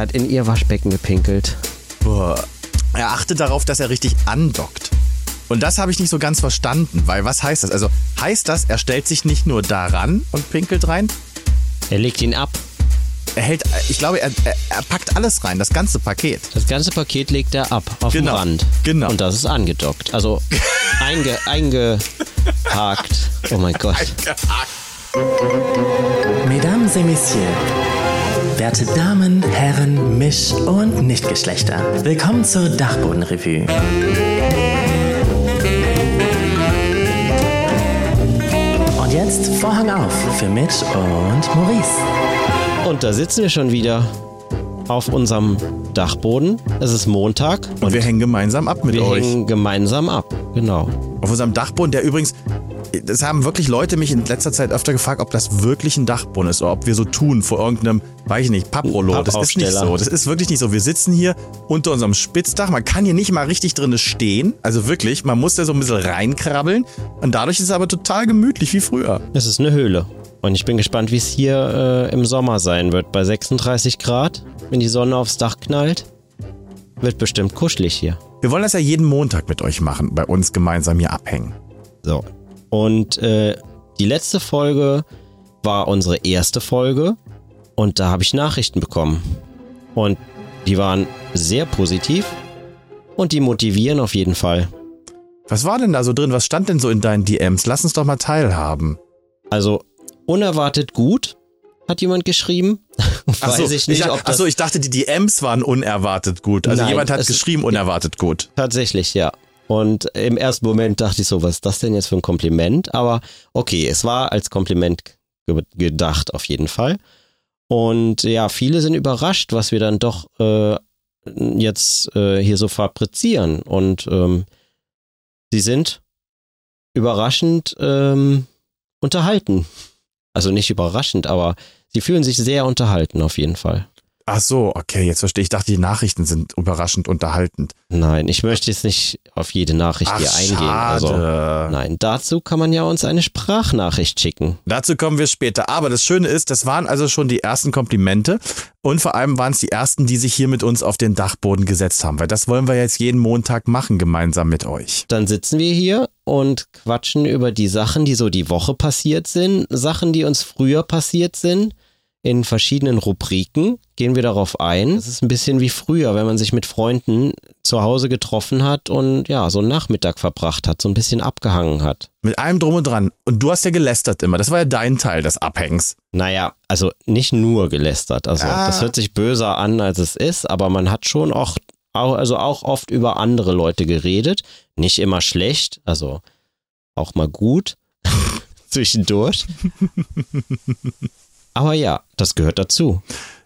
hat in ihr Waschbecken gepinkelt. Boah. Er achtet darauf, dass er richtig andockt. Und das habe ich nicht so ganz verstanden, weil was heißt das? Also heißt das, er stellt sich nicht nur daran und pinkelt rein? Er legt ihn ab. Er hält, ich glaube, er, er, er packt alles rein, das ganze Paket. Das ganze Paket legt er ab auf Genau, den Rand. genau. Und das ist angedockt. Also einge, eingehakt. Oh mein Gott. Mesdames et Messieurs, werte Damen, Herren, Misch- und Nichtgeschlechter, willkommen zur Dachbodenrevue. Und jetzt Vorhang auf für Mitch und Maurice. Und da sitzen wir schon wieder auf unserem Dachboden. Es ist Montag Und wir hängen gemeinsam ab mit wir euch. hängen gemeinsam ab. Genau. Auf unserem Dachboden, der übrigens, das haben wirklich Leute mich in letzter Zeit öfter gefragt, ob das wirklich ein Dachboden ist oder ob wir so tun vor irgendeinem, weiß ich nicht, Papprollo. Das ist nicht so. Das ist wirklich nicht so. Wir sitzen hier unter unserem Spitzdach. Man kann hier nicht mal richtig drin stehen. Also wirklich, man muss da so ein bisschen reinkrabbeln. Und dadurch ist es aber total gemütlich wie früher. Es ist eine Höhle. Und ich bin gespannt, wie es hier äh, im Sommer sein wird. Bei 36 Grad, wenn die Sonne aufs Dach knallt. Wird bestimmt kuschelig hier. Wir wollen das ja jeden Montag mit euch machen, bei uns gemeinsam hier abhängen. So. Und äh, die letzte Folge war unsere erste Folge. Und da habe ich Nachrichten bekommen. Und die waren sehr positiv. Und die motivieren auf jeden Fall. Was war denn da so drin? Was stand denn so in deinen DMs? Lass uns doch mal teilhaben. Also unerwartet gut, hat jemand geschrieben. Weiß so, ich nicht, ob das achso, ich dachte, die DMs waren unerwartet gut. Also Nein, jemand hat geschrieben, unerwartet gut. tatsächlich, ja. Und im ersten Moment dachte ich so, was ist das denn jetzt für ein Kompliment? Aber okay, es war als Kompliment ge gedacht auf jeden Fall. Und ja, viele sind überrascht, was wir dann doch äh, jetzt äh, hier so fabrizieren. Und ähm, sie sind überraschend ähm, unterhalten. Also nicht überraschend, aber sie fühlen sich sehr unterhalten auf jeden Fall. Ach so, okay, jetzt verstehe ich. Ich dachte, die Nachrichten sind überraschend unterhaltend. Nein, ich möchte jetzt nicht auf jede Nachricht hier eingehen. Also, nein, dazu kann man ja uns eine Sprachnachricht schicken. Dazu kommen wir später. Aber das Schöne ist, das waren also schon die ersten Komplimente. Und vor allem waren es die ersten, die sich hier mit uns auf den Dachboden gesetzt haben. Weil das wollen wir jetzt jeden Montag machen, gemeinsam mit euch. Dann sitzen wir hier und quatschen über die Sachen, die so die Woche passiert sind, Sachen, die uns früher passiert sind. In verschiedenen Rubriken gehen wir darauf ein. Es ist ein bisschen wie früher, wenn man sich mit Freunden zu Hause getroffen hat und ja, so einen Nachmittag verbracht hat, so ein bisschen abgehangen hat. Mit allem drum und dran. Und du hast ja gelästert immer. Das war ja dein Teil des Abhängs. Naja, also nicht nur gelästert. Also Ah. das hört sich böser an, als es ist, aber man hat schon auch, auch, also auch oft über andere Leute geredet. Nicht immer schlecht, also auch mal gut zwischendurch. aber ja, das gehört dazu.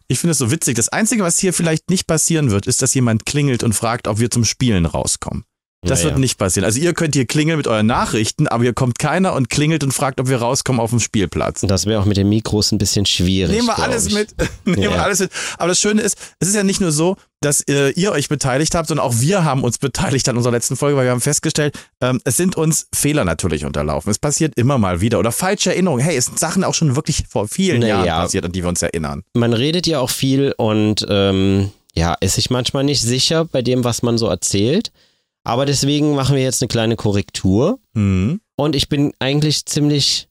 Ich finde es so witzig. Das Einzige, was hier vielleicht nicht passieren wird, ist, dass jemand klingelt und fragt, ob wir zum Spielen rauskommen. Das Naja. wird nicht passieren. Also ihr könnt hier klingeln mit euren Nachrichten, aber hier kommt keiner und klingelt und fragt, ob wir rauskommen auf dem Spielplatz. Das wäre auch mit den Mikros ein bisschen schwierig. Nehmen wir alles ich. mit. Nehmen wir Ja. alles mit. Aber das Schöne ist, es ist ja nicht nur so, dass äh, ihr euch beteiligt habt, sondern auch wir haben uns beteiligt an unserer letzten Folge, weil wir haben festgestellt, ähm, es sind uns Fehler natürlich unterlaufen. Es passiert immer mal wieder. Oder falsche Erinnerungen. Hey, es sind Sachen auch schon wirklich vor vielen Na Jahren ja. passiert, an die wir uns erinnern. Man redet ja auch viel und ähm, ja, ist sich manchmal nicht sicher bei dem, was man so erzählt. Aber deswegen machen wir jetzt eine kleine Korrektur. Mhm. Und ich bin eigentlich ziemlich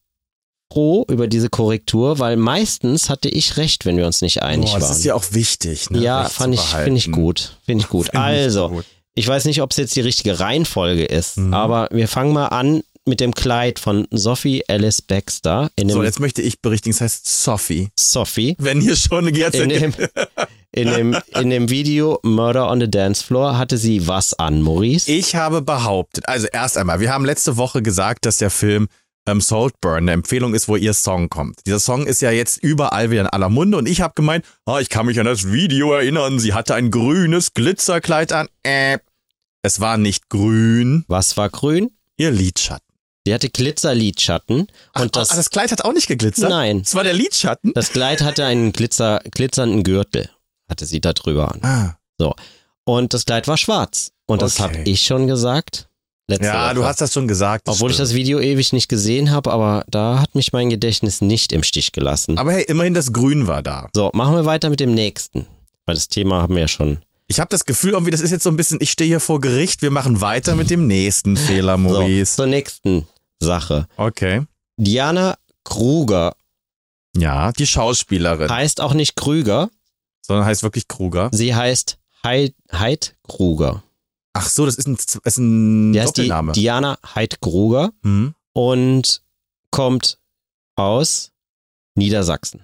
froh über diese Korrektur, weil meistens hatte ich recht, wenn wir uns nicht einig Boah, das waren. ist ja auch wichtig. Ne? ja, Recht fand ich, finde ich gut. Finde ich gut. Find ich also, gut. ich weiß nicht, ob es jetzt die richtige Reihenfolge ist, Mhm. aber wir fangen mal an mit dem Kleid von Sophie Alice Baxter So, jetzt möchte ich berichtigen, es heißt Sophie. Sophie. Wenn hier schon jetzt In dem, in, dem, in dem Video Murder on the Dance Floor hatte sie was an, Maurice? Ich habe behauptet, also erst einmal, wir haben letzte Woche gesagt, dass der Film ähm, Saltburn eine Empfehlung ist, wo ihr Song kommt. Dieser Song ist ja jetzt überall wieder in aller Munde und ich habe gemeint, ah, ich kann mich an das Video erinnern, sie hatte ein grünes Glitzerkleid an. Äh, es war nicht grün, Was war grün? ihr Lidschatten. Sie hatte Glitzerlidschatten und das, ah, das Kleid hat auch nicht geglitzert? Nein. Es war der Lidschatten? das Kleid hatte einen Glitzer, glitzernden Gürtel, hatte sie da drüber an. Ah. Und das Kleid war schwarz. Und das Okay. habe ich schon gesagt. Letzte Ja, Woche. du hast das schon gesagt. das Obwohl ich das Video ewig nicht gesehen habe, aber da hat mich mein Gedächtnis nicht im Stich gelassen. Aber hey, immerhin das Grün war da. So, machen wir weiter mit dem nächsten. Weil das Thema haben wir ja schon. Ich habe das Gefühl, irgendwie, das ist jetzt so ein bisschen, ich stehe hier vor Gericht, wir machen weiter mit dem nächsten Fehler, So, Maurice. zur nächsten Sache. Okay. Diana Kruger Ja, die Schauspielerin, heißt auch nicht Krüger, sondern heißt wirklich Kruger. sie heißt Heid, Heid Kruger. Ach so, das ist ein, ist ein die Doppelname. Diana Heid Kruger hm? und kommt aus Niedersachsen.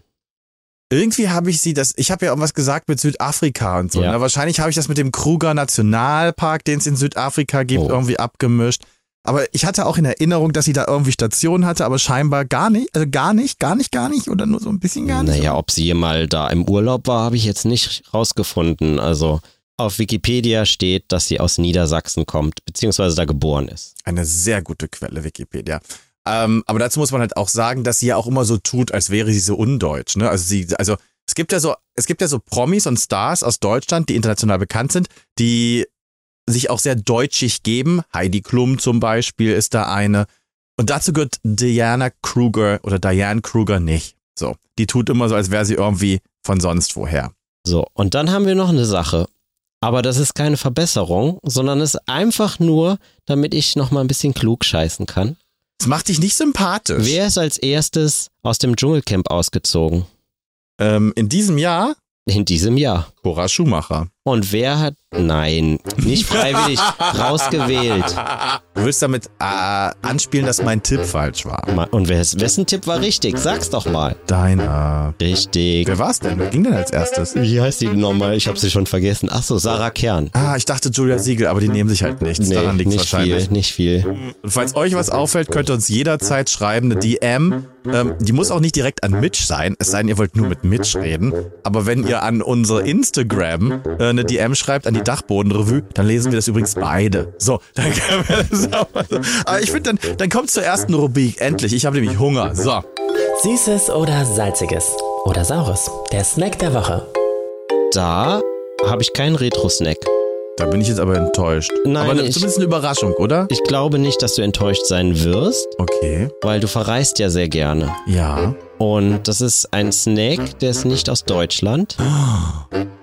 Irgendwie habe ich sie, das, ich habe ja irgendwas gesagt mit Südafrika und so. Ja. Ne? Wahrscheinlich habe ich das mit dem Kruger Nationalpark, den es in Südafrika gibt, Oh. irgendwie abgemischt. Aber ich hatte auch in Erinnerung, dass sie da irgendwie Stationen hatte, aber scheinbar gar nicht, also gar nicht, gar nicht, gar nicht oder nur so ein bisschen gar nicht. Naja, ob sie hier mal da im Urlaub war, habe ich jetzt nicht rausgefunden. Also auf Wikipedia steht, dass sie aus Niedersachsen kommt, beziehungsweise da geboren ist. Eine sehr gute Quelle, Wikipedia. Ähm, aber dazu muss man halt auch sagen, dass sie ja auch immer so tut, als wäre sie so undeutsch. Ne? Also sie, also es gibt ja so, es gibt ja so Promis und Stars aus Deutschland, die international bekannt sind, die sich auch sehr deutschig geben. Heidi Klum zum Beispiel ist da eine. Und dazu gehört Diana Kruger oder Diane Kruger nicht. So, die tut immer so, als wäre sie irgendwie von sonst woher. So, und dann haben wir noch eine Sache. Aber das ist keine Verbesserung, sondern es ist einfach nur, damit ich noch mal ein bisschen klug scheißen kann. Das macht dich nicht sympathisch. Wer ist als erstes aus dem Dschungelcamp ausgezogen? Ähm, in diesem Jahr In diesem Jahr. Cora Schumacher. Und wer hat, nein, nicht freiwillig rausgewählt. Du willst damit äh, anspielen, dass mein Tipp falsch war. Und wes, wessen Tipp war richtig? Sag's doch mal. Deiner. Richtig. Wer war's denn? Wer ging denn als erstes? Wie heißt die nochmal? Ich habe sie schon vergessen. Ach so, Sarah Kern. Ah, ich dachte Julia Siegel, aber die nehmen sich halt nichts. Nee, Daran liegt's nicht wahrscheinlich. viel, nicht viel. Und falls euch was auffällt, könnt ihr uns jederzeit schreiben, eine DM. Ähm, die muss auch nicht direkt an Mitch sein, es sei denn, ihr wollt nur mit Mitch reden. Aber wenn ihr an unsere Instagram äh, eine DM schreibt, an die Dachbodenrevue, dann lesen wir das übrigens beide. So, dann können wir das auch mal so. Aber ich finde, dann, dann kommt zur ersten Rubrik. Endlich, ich habe nämlich Hunger. So. Süßes oder salziges oder saures. Der Snack der Woche. Da habe ich keinen Retro-Snack. Da bin ich jetzt aber enttäuscht. Nein, aber ich- zumindest eine Überraschung, oder? Ich glaube nicht, dass du enttäuscht sein wirst, Okay. weil du verreist ja sehr gerne. Ja. Und das ist ein Snack, der ist nicht aus Deutschland.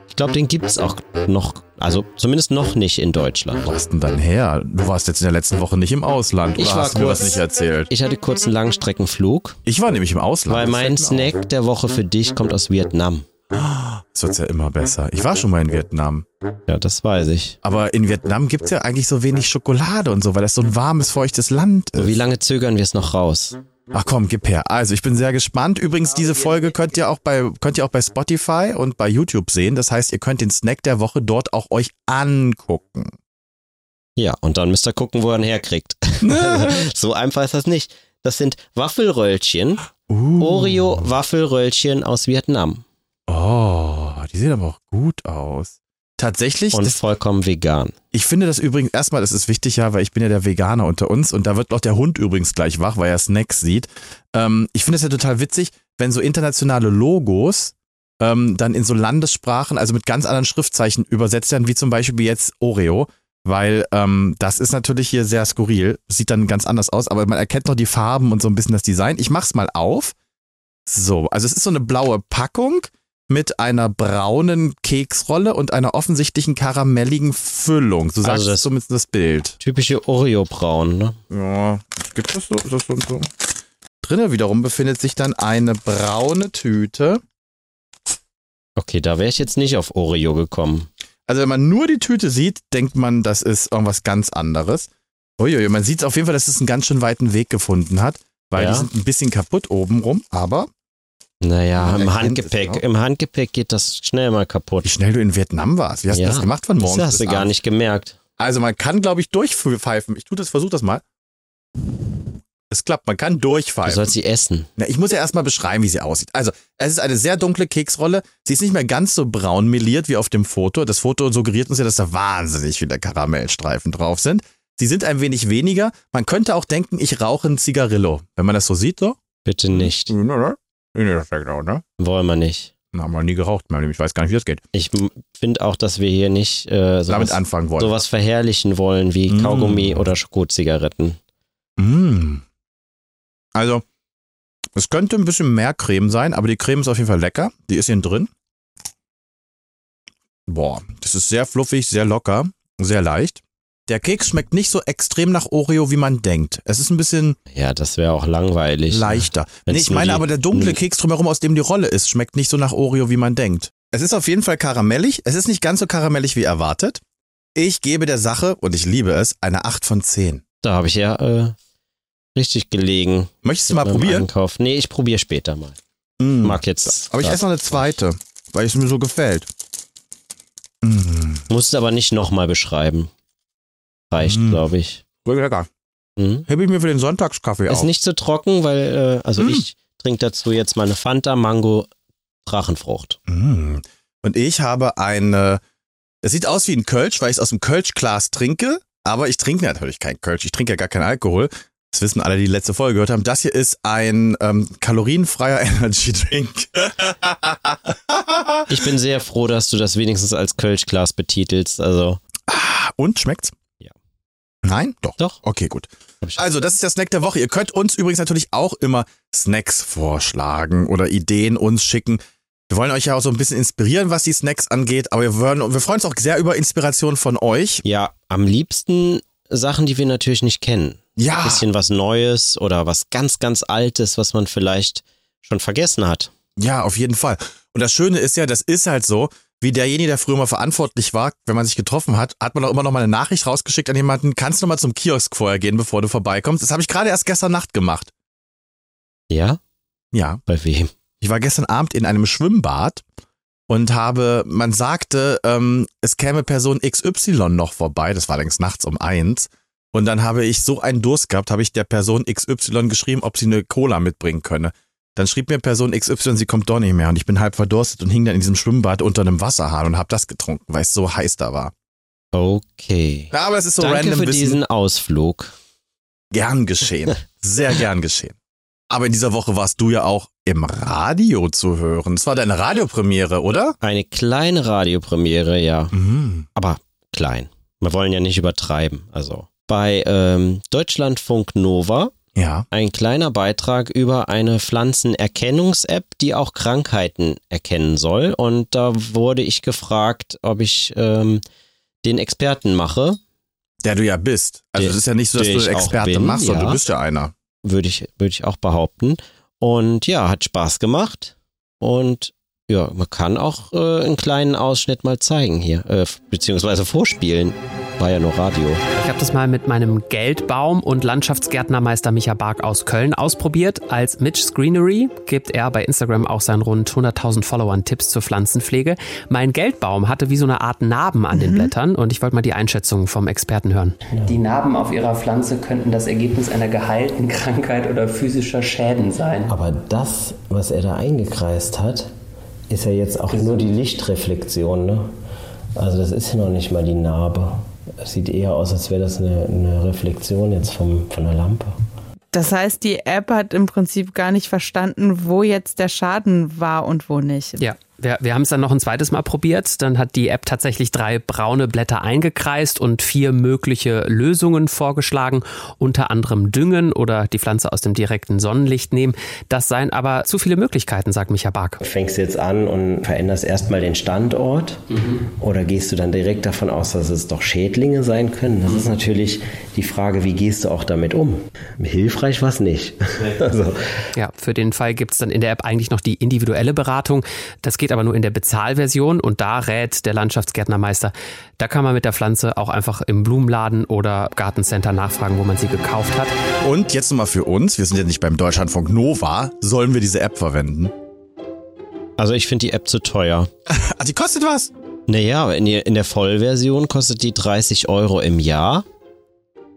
Ich glaube, den gibt's auch noch, also zumindest noch nicht in Deutschland. Wo hast denn dann her? Du warst jetzt in der letzten Woche nicht im Ausland. Ich oder war hast mir was kurz- nicht erzählt? Ich hatte kurz einen Langstreckenflug, Ich war nämlich im Ausland. weil mein. Snack der Woche für dich kommt aus Vietnam. Das wird's ja immer besser. Ich war schon mal in Vietnam. Ja, das weiß ich. Aber in Vietnam gibt's ja eigentlich so wenig Schokolade und so, weil das so ein warmes, feuchtes Land ist. Wie lange zögern wir es noch raus? Ach komm, gib her. Also ich bin sehr gespannt. Übrigens, diese Folge könnt ihr auch bei, könnt ihr auch bei Spotify und bei YouTube sehen. Das heißt, ihr könnt den Snack der Woche dort auch euch angucken. Ja, und dann müsst ihr gucken, wo er ihn herkriegt. so einfach ist das nicht. Das sind Waffelröllchen, Uh. Oreo-Waffelröllchen aus Vietnam. Oh, die sehen aber auch gut aus. Tatsächlich, Und das, vollkommen vegan. ich finde das übrigens, erstmal, das ist wichtig, ja, weil ich bin ja der Veganer unter uns und da wird auch der Hund übrigens gleich wach, weil er Snacks sieht. Ähm, ich finde es ja total witzig, wenn so internationale Logos ähm, dann in so Landessprachen, also mit ganz anderen Schriftzeichen übersetzt werden, wie zum Beispiel jetzt Oreo, weil ähm, das ist natürlich hier sehr skurril, sieht dann ganz anders aus, aber man erkennt noch die Farben und so ein bisschen das Design. Ich mach's mal auf. So, also es ist so eine blaue Packung mit einer braunen Keksrolle und einer offensichtlichen karamelligen Füllung. So sagst Also das- zumindest das Bild. Typische Oreo-Braun, ne? Ja, gibt das so? Das so und so? Drinnen wiederum befindet sich dann eine braune Tüte. Okay, da wäre ich jetzt nicht auf Oreo gekommen. Also wenn man nur die Tüte sieht, denkt man, das ist irgendwas ganz anderes. Uiuiui, man sieht auf jeden Fall, dass es einen ganz schön weiten Weg gefunden hat, weil Ja. die sind ein bisschen kaputt obenrum, aber Naja, im Handgepäck, auch. im Handgepäck geht das schnell mal kaputt. wie schnell du in Vietnam warst. Wie hast Ja, du das gemacht von morgens Das hast du gar abends? nicht gemerkt. Also man kann, glaube ich, durchpfeifen. Ich tu das, versuch das mal. Es klappt, man kann Du durchpfeifen. sollst sie essen. Na, ich muss ja erstmal beschreiben, wie sie aussieht. Also, es ist eine sehr dunkle Keksrolle. Sie ist nicht mehr ganz so braun meliert wie auf dem Foto. Das Foto suggeriert uns ja, dass da wahnsinnig viele Karamellstreifen drauf sind. Sie sind ein wenig weniger. Man könnte auch denken, ich rauche ein Zigarillo. Wenn man das so sieht, so. Bitte nicht. Nee, das fängt auch, ne? Wollen wir nicht. Na, haben wir nie geraucht, mein Leben. Ich weiß gar nicht, wie das geht. Ich finde auch, dass wir hier nicht äh, Damit sowas, anfangen wollen. sowas verherrlichen wollen wie Mm. Kaugummi oder Schokozigaretten. Mm. Also, es könnte ein bisschen mehr Creme sein, aber die Creme ist auf jeden Fall lecker. Die ist hier drin. Boah, das ist sehr fluffig, sehr locker, sehr leicht. Der Keks schmeckt nicht so extrem nach Oreo, wie man denkt. Es ist ein bisschen Ja, das wäre auch langweilig. leichter. Wenn's Nee, ich meine die- aber der dunkle Keks drumherum, aus dem die Rolle ist, schmeckt nicht so nach Oreo, wie man denkt. Es ist auf jeden Fall karamellig. Es ist nicht ganz so karamellig wie erwartet. Ich gebe der Sache, und ich liebe es, eine 8 von 10. Da habe ich ja äh, richtig gelegen. Möchtest du mal probieren? Einkauf. Nee, ich probiere später mal. Mm. Mag jetzt. Aber ich esse noch eine zweite, weil es mir so gefällt. Mm. Musst aber nicht nochmal beschreiben. Reicht, Mm. glaube ich. Wirklich lecker. Mhm. Hebe ich mir für den Sonntagskaffee Ist auf. nicht zu trocken, weil, äh, also Mm. ich trinke dazu jetzt meine Fanta Mango Drachenfrucht. Mm. Und ich habe eine, es sieht aus wie ein Kölsch, weil ich es aus dem Kölschglas trinke, aber ich trinke natürlich kein Kölsch, ich trinke ja gar keinen Alkohol. Das wissen alle, die die letzte Folge gehört haben. Das hier ist ein ähm, kalorienfreier Energy Drink. Ich bin sehr froh, dass du das wenigstens als Kölschglas betitelst. Also, Und schmeckt's? Nein? Doch. doch. Okay, gut. Also, das ist der Snack der Woche. Ihr könnt uns übrigens natürlich auch immer Snacks vorschlagen oder Ideen uns schicken. Wir wollen euch ja auch so ein bisschen inspirieren, was die Snacks angeht, aber wir, wollen, wir freuen uns auch sehr über Inspiration von euch. Ja, am liebsten Sachen, die wir natürlich nicht kennen. Ja. Bisschen was Neues oder was ganz, ganz Altes, was man vielleicht schon vergessen hat. Ja, auf jeden Fall. Und das Schöne ist ja, das ist halt so, wie derjenige, der früher mal verantwortlich war, wenn man sich getroffen hat, hat man auch immer noch mal eine Nachricht rausgeschickt an jemanden, kannst du mal zum Kiosk vorher gehen, bevor du vorbeikommst. Das habe ich gerade erst gestern Nacht gemacht. Ja? Ja, Bei wem? ich war gestern Abend in einem Schwimmbad und habe, man sagte, ähm, es käme Person XY noch vorbei, das war längst nachts um eins. Und dann habe ich so einen Durst gehabt, habe ich der Person XY geschrieben, ob sie eine Cola mitbringen könne. Dann schrieb mir Person XY, sie kommt doch nicht mehr. Und ich bin halb verdurstet und hing dann in diesem Schwimmbad unter einem Wasserhahn und habe das getrunken, weil es so heiß da war. Okay. Ja, aber es ist so Danke random für Wissen. diesen Ausflug. Gern geschehen. Sehr gern geschehen. Aber in dieser Woche warst du ja auch im Radio zu hören. Es war deine Radiopremiere, oder? Eine kleine Radiopremiere, ja. Mhm. Aber klein. Wir wollen ja nicht übertreiben. Also bei ähm, Deutschlandfunk Nova Ja. ein kleiner Beitrag über eine Pflanzenerkennungs-App, die auch Krankheiten erkennen soll. Und da wurde ich gefragt, ob ich ähm, den Experten mache. Der du ja bist. Also es ist ja nicht so, dass du Experte bin, machst, sondern ja. du bist ja einer. würde ich, würde ich auch behaupten. Und ja, hat Spaß gemacht. Und ja, man kann auch äh, einen kleinen Ausschnitt mal zeigen hier, äh, beziehungsweise vorspielen. War ja Radio. Ich habe das mal mit meinem Geldbaum und Landschaftsgärtnermeister Micha Bark aus Köln ausprobiert. Als Mitch Screenery gibt er bei Instagram auch seinen rund 100.000 Followern Tipps zur Pflanzenpflege. Mein Geldbaum hatte wie so eine Art Narben an den Blättern und ich wollte mal die Einschätzung vom Experten hören. Die Narben auf ihrer Pflanze könnten das Ergebnis einer geheilten Krankheit oder physischer Schäden sein. Aber das, was er da eingekreist hat, ist ja jetzt auch nur die Lichtreflexion. Ne? Also das ist ja noch nicht mal die Narbe. Es sieht eher aus, als wäre das eine, eine Reflexion jetzt vom, von der Lampe. Das heißt, die App hat im Prinzip gar nicht verstanden, wo jetzt der Schaden war und wo nicht. Ja, wir, wir haben es dann noch ein zweites Mal probiert. Dann hat die App tatsächlich drei braune Blätter eingekreist und vier mögliche Lösungen vorgeschlagen. Unter anderem düngen oder die Pflanze aus dem direkten Sonnenlicht nehmen. Das seien aber zu viele Möglichkeiten, sagt Micha Bark. Fängst du jetzt an und veränderst erstmal den Standort oder gehst du dann direkt davon aus, dass es doch Schädlinge sein können? Das ist natürlich die Frage, wie gehst du auch damit um? Hilfreich war es nicht. Also, Ja, für den Fall gibt es dann in der App eigentlich noch die individuelle Beratung. Das geht aber nur in der Bezahlversion und da rät der Landschaftsgärtnermeister, da kann man mit der Pflanze auch einfach im Blumenladen oder Gartencenter nachfragen, wo man sie gekauft hat. Und jetzt nochmal für uns, wir sind ja nicht beim Deutschlandfunk Nova, sollen wir diese App verwenden? Also ich finde die App zu teuer. Ah, die kostet was? Naja, in der Vollversion kostet die 30 Euro im Jahr.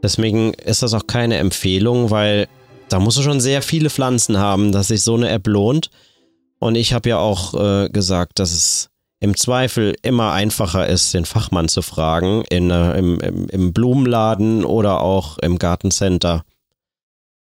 Deswegen ist das auch keine Empfehlung, weil da musst du schon sehr viele Pflanzen haben, dass sich so eine App lohnt. Und ich habe ja auch äh, gesagt, dass es im Zweifel immer einfacher ist, den Fachmann zu fragen, in, äh, im, im, im Blumenladen oder auch im Gartencenter.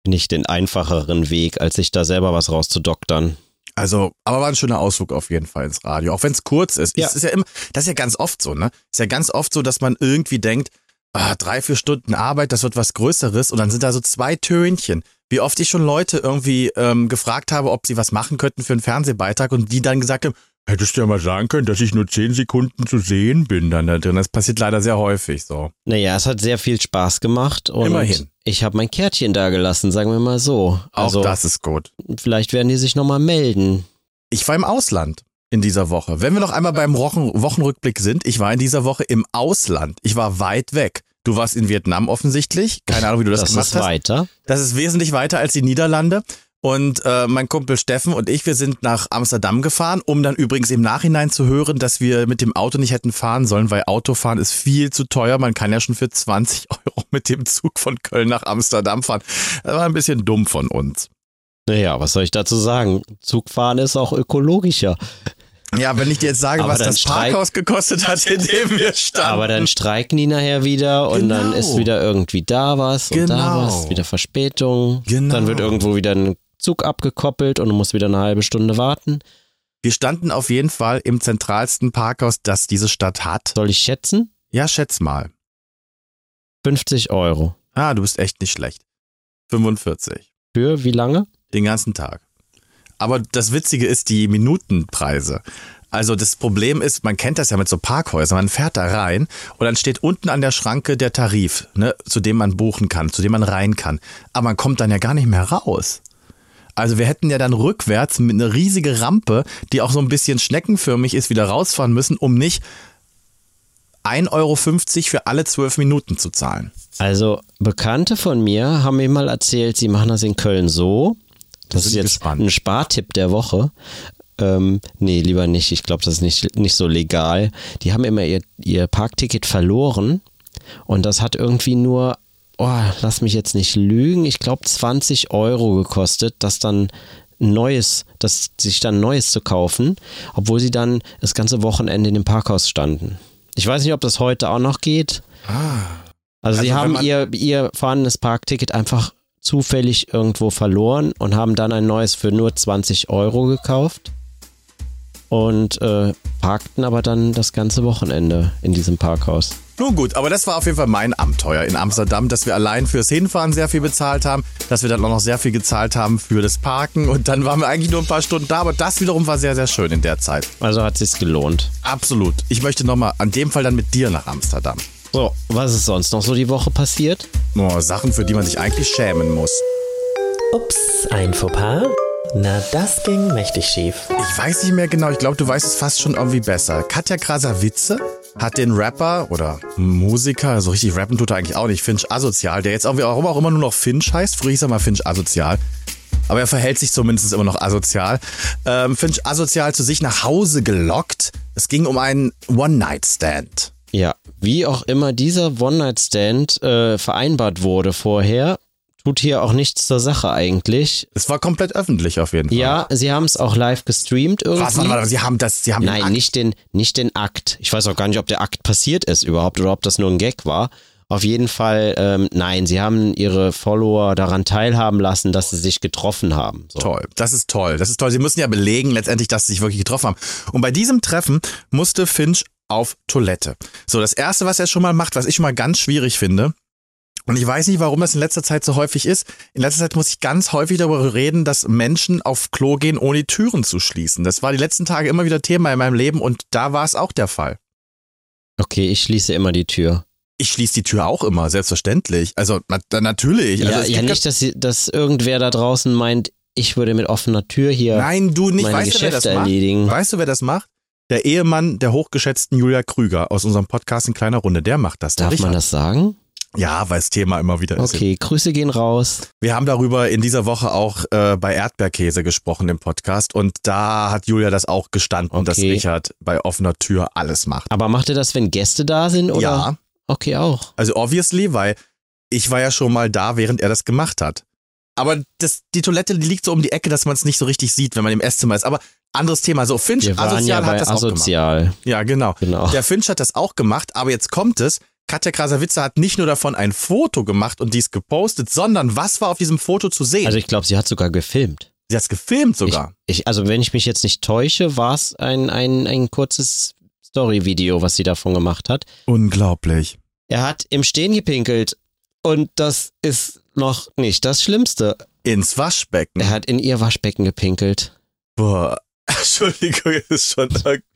Nicht den einfacheren Weg, als sich da selber was rauszudoktern. Also, aber war ein schöner Ausflug auf jeden Fall ins Radio. Auch wenn es kurz ist. Ja. Ist ja immer, das ist ja ganz oft so, ne? Ist ja ganz oft so, dass man irgendwie denkt, ah, drei, vier Stunden Arbeit, das wird was Größeres und dann sind da so zwei Tönchen. Wie oft ich schon Leute irgendwie ähm, gefragt habe, ob sie was machen könnten für einen Fernsehbeitrag und die dann gesagt haben, Hättest du ja mal sagen können, dass ich nur zehn Sekunden zu sehen bin dann da drin. Das passiert leider sehr häufig so. Naja, es hat sehr viel Spaß gemacht und Immerhin. ich habe mein Kärtchen da gelassen, sagen wir mal so. Auch Also das ist gut. vielleicht werden die sich nochmal melden. Ich war im Ausland in dieser Woche. Wenn wir noch einmal beim Wochen Wochenrückblick sind, ich war in dieser Woche im Ausland. Ich war weit weg. Du warst in Vietnam offensichtlich. Keine Ahnung, wie du das, Das gemacht ist hast. weiter. Das ist wesentlich weiter als die Niederlande. Und äh, mein Kumpel Steffen und ich, wir sind nach Amsterdam gefahren, um dann übrigens im Nachhinein zu hören, dass wir mit dem Auto nicht hätten fahren sollen, weil Autofahren ist viel zu teuer. Man kann ja schon für 20 Euro mit dem Zug von Köln nach Amsterdam fahren. Das war ein bisschen dumm von uns. Naja, was soll ich dazu sagen? Zugfahren ist auch ökologischer. Ja, wenn ich dir jetzt sage, Aber was dann das Parkhaus gekostet hat, in dem wir standen. Aber dann streiken die nachher wieder und dann Genau. ist wieder irgendwie da was und da Genau. was, wieder Verspätung. Genau. Dann wird irgendwo wieder ein Zug abgekoppelt und du musst wieder eine halbe Stunde warten. wir standen auf jeden Fall im zentralsten Parkhaus, das diese Stadt hat. Soll ich schätzen? Ja, schätz mal. 50 Euro. Ah, du bist echt nicht schlecht. 45. Für wie lange? Den ganzen Tag. Aber das Witzige ist die Minutenpreise. Also das Problem ist, man kennt das ja mit so Parkhäusern, man fährt da rein und dann steht unten an der Schranke der Tarif, ne, zu dem man buchen kann, zu dem man rein kann. Aber man kommt dann ja gar nicht mehr raus. Also wir hätten ja dann rückwärts mit einer riesige Rampe, die auch so ein bisschen schneckenförmig ist, wieder rausfahren müssen, um nicht 1,50 Euro für alle zwölf Minuten zu zahlen. Also Bekannte von mir haben mir mal erzählt, sie machen das in Köln so. Das sind ist jetzt gespannt. ein Spartipp der Woche. Ähm, nee, lieber nicht. Ich glaube, das ist nicht, nicht so legal. Die haben immer ihr, ihr Parkticket verloren und das hat irgendwie nur, oh, lass mich jetzt nicht lügen, ich glaube 20 Euro gekostet, das dann neues, das sich dann neues zu kaufen, obwohl sie dann das ganze Wochenende in dem Parkhaus standen. Ich weiß nicht, ob das heute auch noch geht. Also, sie Also wenn haben ihr, ihr vorhandenes Parkticket einfach zufällig irgendwo verloren und haben dann ein neues für nur 20 Euro gekauft und äh, parkten aber dann das ganze Wochenende in diesem Parkhaus. Nun gut, aber das war auf jeden Fall mein Abenteuer in Amsterdam, dass wir allein fürs Hinfahren sehr viel bezahlt haben, dass wir dann auch noch sehr viel gezahlt haben für das Parken und dann waren wir eigentlich nur ein paar Stunden da, aber das wiederum war sehr, sehr schön in der Zeit. Also hat sich's gelohnt. Absolut. Ich möchte nochmal an dem Fall dann mit dir nach Amsterdam. So, was ist sonst noch so die Woche passiert? Nur Sachen, für die man sich eigentlich schämen muss. Ups, ein Fauxpas? Na, das ging mächtig schief. Ich weiß nicht mehr genau, ich glaube, du weißt es fast schon irgendwie besser. Katja Krasavice hat den Rapper oder Musiker, so richtig rappen tut er eigentlich auch nicht, Finch Asozial, der jetzt irgendwie auch, auch immer nur noch Finch heißt. Früher hieß er mal Finch Asozial. Aber er verhält sich zumindest immer noch asozial. Ähm, Finch Asozial zu sich nach Hause gelockt. Es ging um einen One-Night-Stand. Ja, wie auch immer dieser One-Night-Stand äh, vereinbart wurde vorher, tut hier auch nichts zur Sache eigentlich. Es war komplett öffentlich auf jeden Fall. Ja, sie haben es auch live gestreamt irgendwie. Was, warte, warte, sie haben das, sie haben den Nein, Akt- nicht den, nicht den Akt. Ich weiß auch gar nicht, ob der Akt passiert ist überhaupt oder ob das nur ein Gag war. Auf jeden Fall, ähm, nein, sie haben ihre Follower daran teilhaben lassen, dass sie sich getroffen haben. So. Toll, das ist toll, das ist toll. Sie müssen ja belegen letztendlich, dass sie sich wirklich getroffen haben. Und bei diesem Treffen musste Finch auf Toilette. So, das erste, was er schon mal macht, was ich schon mal ganz schwierig finde, und ich weiß nicht, warum das in letzter Zeit so häufig ist. In letzter Zeit muss ich ganz häufig darüber reden, dass Menschen auf Klo gehen, ohne die Türen zu schließen. Das war die letzten Tage immer wieder Thema in meinem Leben und da war es auch der Fall. Okay, ich schließe immer die Tür. Ich schließe die Tür auch immer, selbstverständlich. Also na, natürlich. Also ja, es ja nicht, dass, sie, dass irgendwer da draußen meint, ich würde mit offener Tür hier Nein, du nicht. meine Weißt du, wer das Geschäfte macht? erledigen. Weißt du, wer das macht? Der Ehemann der hochgeschätzten Julia Krüger aus unserem Podcast in kleiner Runde. Der macht das. Darf man das sagen? Ja, weil das Thema immer wieder ist. Okay, Grüße gehen raus. Wir haben darüber in dieser Woche auch äh, bei Erdbeerkäse gesprochen im Podcast und da hat Julia das auch gestanden, dass Okay. Richard bei offener Tür alles macht. Aber macht ihr das, wenn Gäste da sind? Oder? Ja, Okay, auch. also obviously, weil ich war ja schon mal da, während er das gemacht hat. Aber das, die Toilette die liegt so um die Ecke, dass man es nicht so richtig sieht, wenn man im Esszimmer ist. Aber anderes Thema. So, Finch Wir waren asozial ja hat das auch gemacht. Asozial. Ja, genau. Genau. Der Finch hat das auch gemacht, aber jetzt kommt es. Katja Krasavice hat nicht nur davon ein Foto gemacht und dies gepostet, sondern was war auf diesem Foto zu sehen? Also ich glaube, sie hat sogar gefilmt. Sie hat es gefilmt sogar. Ich, ich, also wenn ich mich jetzt nicht täusche, war es ein, ein, ein kurzes Story-Video, was sie davon gemacht hat. Unglaublich. Er hat im Stehen gepinkelt und das ist noch nicht das Schlimmste. Ins Waschbecken. Er hat in ihr Waschbecken gepinkelt. Boah. Entschuldigung, ist schon.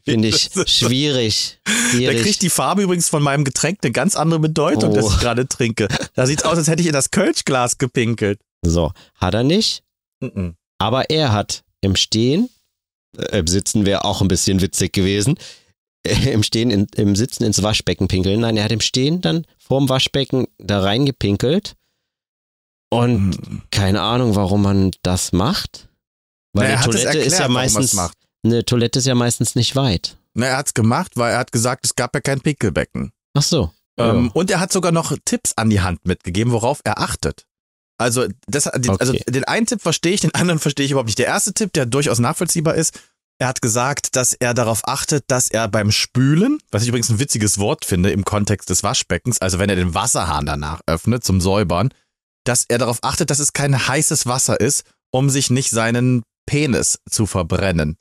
Finde ich ist- schwierig. Da schwierig. kriegt die Farbe übrigens von meinem Getränk eine ganz andere Bedeutung, Oh. das ich gerade trinke. Da sieht's aus, als hätte ich in das Kölschglas gepinkelt. so, hat er nicht, Mhm. aber er hat im Stehen, äh, im Sitzen wäre auch ein bisschen witzig gewesen, äh, im Stehen, in, im Sitzen ins Waschbecken pinkeln. Nein, er hat im Stehen dann vorm Waschbecken da reingepinkelt und Mhm. keine Ahnung, warum man das macht. Weil Na, er eine hat es Toilette erklärt, ist ja meistens, macht. eine Toilette ist ja meistens nicht weit. Na, er hat's gemacht, weil er hat gesagt, es gab ja kein Pinkelbecken. Ach so. Ähm, Ja. Und er hat sogar noch Tipps an die Hand mitgegeben, worauf er achtet. Also, das, also Okay. den einen Tipp verstehe ich, den anderen verstehe ich überhaupt nicht. Der erste Tipp, der durchaus nachvollziehbar ist, er hat gesagt, dass er darauf achtet, dass er beim Spülen, was ich übrigens ein witziges Wort finde im Kontext des Waschbeckens, also wenn er den Wasserhahn danach öffnet zum Säubern, dass er darauf achtet, dass es kein heißes Wasser ist, um sich nicht seinen Penis zu verbrennen.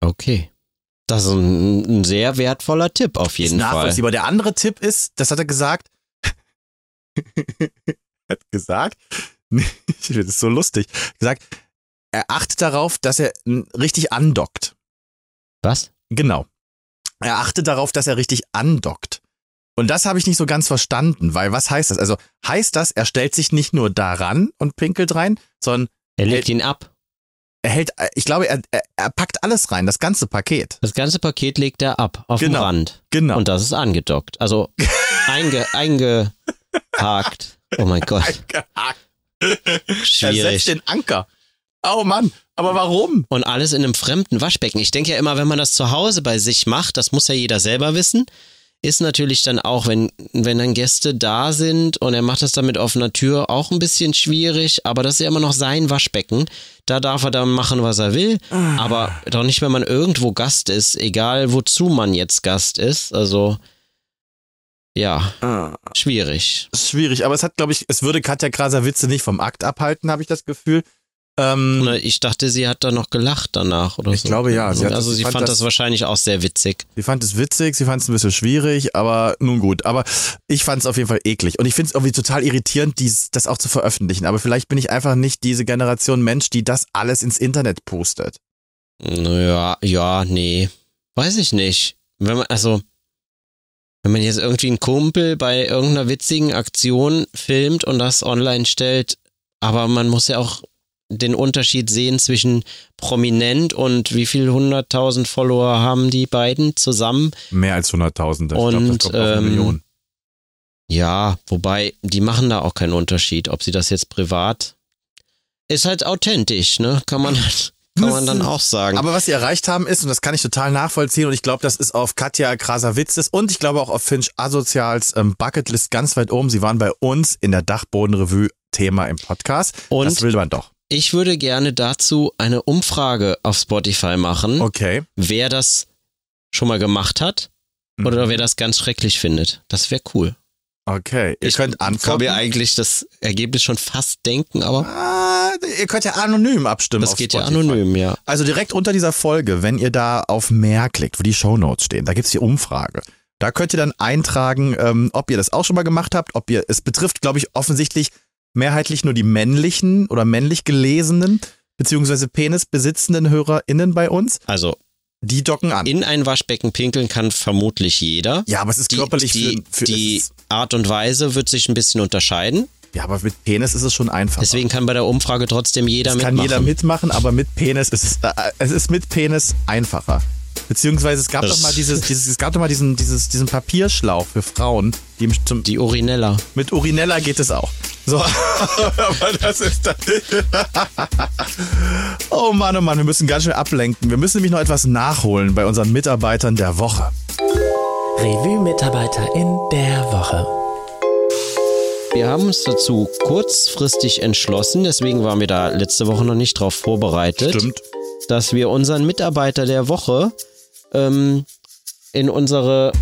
Okay. Das ist ein, ein sehr wertvoller Tipp auf jeden ist Fall. nachvollziehbar. Der andere Tipp ist, das hat er gesagt, hat gesagt, ich finde das so lustig, gesagt, er achtet darauf, dass er n- richtig andockt. Was? Genau. Er achtet darauf, dass er richtig andockt. Und das habe ich nicht so ganz verstanden, weil was heißt das? Also heißt das, er stellt sich nicht nur daran und pinkelt rein, sondern Er legt ihn ab. Er hält, ich glaube, er, er, packt alles rein, das ganze Paket. Das ganze Paket legt er ab auf Genau. dem Rand. Genau. Und das ist angedockt. Also einge, eingehakt. Oh mein Gott. Eingehakt. Er setzt Schwierig. den Anker. Oh Mann, aber warum? Und alles in einem fremden Waschbecken. Ich denke ja immer, wenn man das zu Hause bei sich macht, das muss ja jeder selber wissen, ist natürlich dann auch, wenn, wenn dann Gäste da sind und er macht das dann mit offener Tür, auch ein bisschen schwierig, aber das ist ja immer noch sein Waschbecken. Da darf er dann machen, was er will, aber doch nicht, wenn man irgendwo Gast ist, egal wozu man jetzt Gast ist. Also, ja, schwierig. ist schwierig, aber es hat, glaube ich, es würde Katja Krasavice nicht vom Akt abhalten, habe ich das Gefühl. Ähm, Ich dachte, sie hat da noch gelacht danach oder Ich so. glaube, ja. Sie also das- sie fand fand das, das- wahrscheinlich auch sehr witzig. sie fand es witzig, sie fand es ein bisschen schwierig, aber nun gut. Aber ich fand es auf jeden Fall eklig. Und ich finde es irgendwie total irritierend, dies, das auch zu veröffentlichen. Aber vielleicht bin ich einfach nicht diese Generation Mensch, die das alles ins Internet postet. Naja, ja, nee. Weiß ich nicht. Wenn man, also, wenn man jetzt irgendwie einen Kumpel bei irgendeiner witzigen Aktion filmt und das online stellt, aber man muss ja auch den Unterschied sehen zwischen prominent und wie viel hunderttausend Follower haben die beiden zusammen. Mehr als Hunderttausende. Ich glaube, Und, das kommt auf eine ähm, Million. Ja, wobei, die machen da auch keinen Unterschied, ob sie das jetzt privat. Ist halt authentisch, ne? Kann man, kann man dann auch sagen. Aber was sie erreicht haben ist, und das kann ich total nachvollziehen, und ich glaube, das ist auf Katja Krasavitzes und ich glaube auch auf Finch Asozials ähm, Bucketlist ganz weit oben. Sie waren bei uns in der Dachbodenrevue Thema im Podcast. Und das will man doch. Ich würde gerne dazu eine Umfrage auf Spotify machen, Okay. wer das schon mal gemacht hat oder Mhm. wer das ganz schrecklich findet. Das wäre cool. Okay. Ihr ich könnt kann antworten. mir eigentlich das Ergebnis schon fast denken, aber Ah, ihr könnt ja anonym abstimmen. das geht ja Spotify. anonym, ja. Also direkt unter dieser Folge, wenn ihr da auf mehr klickt, wo die Shownotes stehen, da gibt's die Umfrage. Da könnt ihr dann eintragen, ähm, ob ihr das auch schon mal gemacht habt, ob ihr, es betrifft, glaube ich, offensichtlich mehrheitlich nur die männlichen oder männlich gelesenen, beziehungsweise Penis besitzenden HörerInnen bei uns. Also Die docken an. in ein Waschbecken pinkeln kann vermutlich jeder. ja, aber es ist Die, körperlich die, für, für die Art und Weise wird sich ein bisschen unterscheiden. Ja, aber mit Penis ist es schon einfach. Deswegen kann bei der Umfrage trotzdem jeder Es kann mitmachen. jeder mitmachen, aber mit Penis ist es, äh, es ist mit Penis einfacher. Beziehungsweise es gab Das- doch mal dieses, dieses, es gab doch mal diesen, dieses, diesen Papierschlauch für Frauen, die im, zum, Die Urinella. mit Urinella geht es auch. So, aber das ist dann. oh Mann, oh Mann, wir müssen ganz schön ablenken. Wir müssen nämlich noch etwas nachholen bei unseren Mitarbeitern der Woche. Revue-Mitarbeiter in der Woche. Wir haben uns dazu kurzfristig entschlossen, deswegen waren wir da letzte Woche noch nicht drauf vorbereitet. Stimmt. dass wir unseren Mitarbeiter der Woche ähm, in unsere,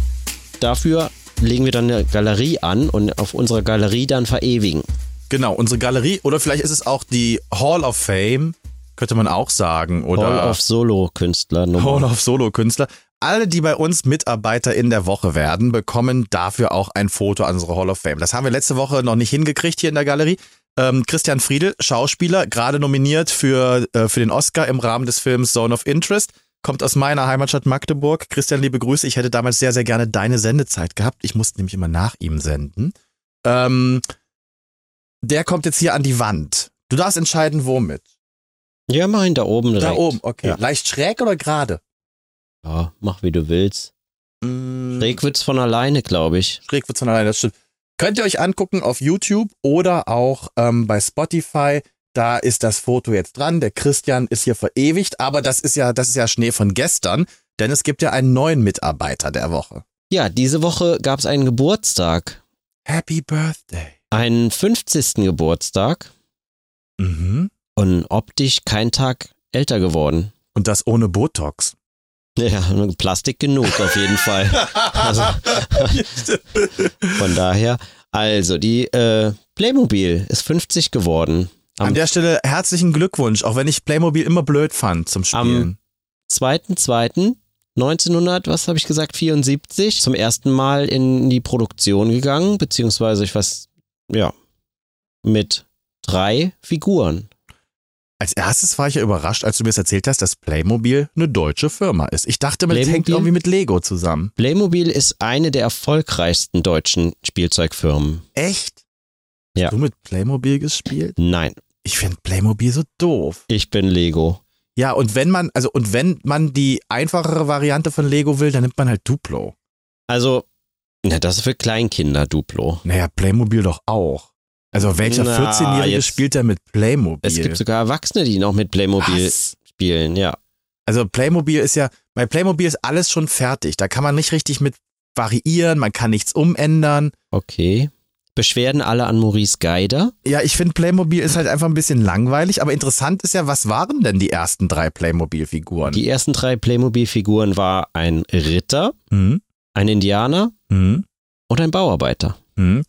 dafür legen wir dann eine Galerie an und auf unserer Galerie dann verewigen. Genau, unsere Galerie, oder vielleicht ist es auch die Hall of Fame, könnte man auch sagen. Oder Hall of Solo-Künstler. Hall of Solo-Künstler. Alle, die bei uns Mitarbeiter in der Woche werden, bekommen dafür auch ein Foto an unsere Hall of Fame. Das haben wir letzte Woche noch nicht hingekriegt hier in der Galerie. Ähm, Christian Friedel, Schauspieler, gerade nominiert für, äh, für den Oscar im Rahmen des Films Zone of Interest. Kommt aus meiner Heimatstadt Magdeburg. Christian, liebe Grüße. Ich hätte damals sehr, sehr gerne deine Sendezeit gehabt. Ich musste nämlich immer nach ihm senden. Ähm, der kommt jetzt hier an die Wand. Du darfst entscheiden, womit. Ja, ihn da oben direkt. Da oben, okay. Ja. Leicht schräg oder gerade? Ja, mach wie du willst. Mm, Schräg wird's von alleine, glaube ich. Schräg wird's von alleine, das stimmt. Könnt ihr euch angucken auf YouTube oder auch ähm, bei Spotify. Da ist das Foto jetzt dran. Der Christian ist hier verewigt, aber das ist ja, das ist ja Schnee von gestern, denn es gibt ja einen neuen Mitarbeiter der Woche. Ja, diese Woche gab's einen Geburtstag. Happy Birthday. Einen 50. Geburtstag Mhm. und optisch kein Tag älter geworden. Und das ohne Botox. Ja, Plastik genug auf jeden Fall. Also, von daher, also die äh, Playmobil ist 50 geworden. An Am der Stelle herzlichen Glückwunsch, auch wenn ich Playmobil immer blöd fand zum Spielen. 2.2.1900, was habe ich gesagt, 74, zum ersten Mal in die Produktion gegangen, beziehungsweise ich weiß, ja, mit drei Figuren. Als erstes war ich ja überrascht, als du mir das erzählt hast, dass Playmobil eine deutsche Firma ist. Ich dachte, das hängt irgendwie mit Lego zusammen. Playmobil ist eine der erfolgreichsten deutschen Spielzeugfirmen. Echt? Ja. Hast du mit Playmobil gespielt? Nein, Ich finde Playmobil so doof. ich bin Lego. Ja, und wenn man, also und wenn man die einfachere Variante von Lego will, dann nimmt man halt Duplo. Also, ja, das ist für Kleinkinder, Duplo. Naja, Playmobil doch auch. Also welcher Na, 14-Jährige jetzt- spielt denn mit Playmobil? Es gibt sogar Erwachsene, die noch mit Playmobil Was? spielen, ja. Also Playmobil ist ja, bei Playmobil ist alles schon fertig. Da kann man nicht richtig mit variieren, man kann nichts umändern. Okay. Beschwerden alle an Maurice Geider. Ja, ich finde Playmobil ist halt einfach ein bisschen langweilig, aber interessant ist ja, was waren denn die ersten drei Playmobil-Figuren? Die ersten drei Playmobil-Figuren war ein Ritter, Hm? ein Indianer Hm? und ein Bauarbeiter. Hm?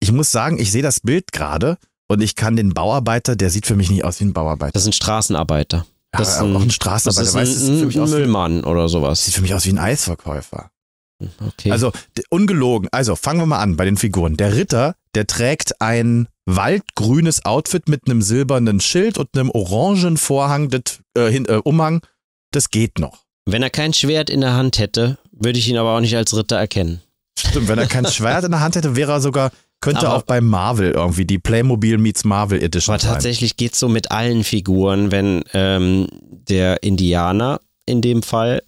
Ich muss sagen, ich sehe das Bild gerade und ich kann den Bauarbeiter, der sieht für mich nicht aus wie ein Bauarbeiter. Das sind Straßenarbeiter. Das ist ja, ein, auch ein das Straßenarbeiter. ist weißt, du, ein, das mich ein Müllmann oder sowas. sieht für mich aus wie ein Eisverkäufer. Okay. Also ungelogen. Also fangen wir mal an bei den Figuren. Der Ritter, der trägt ein waldgrünes Outfit mit einem silbernen Schild und einem orangen Vorhang, das, äh, hin, äh, Umhang. Das geht noch. Wenn er kein Schwert in der Hand hätte, würde ich ihn aber auch nicht als Ritter erkennen. Stimmt, wenn er kein Schwert in der Hand hätte, wäre er sogar, könnte Aber- auch bei Marvel irgendwie die Playmobil meets Marvel Edition Aber sein. tatsächlich geht's so mit allen Figuren, wenn ähm, der Indianer in dem Fall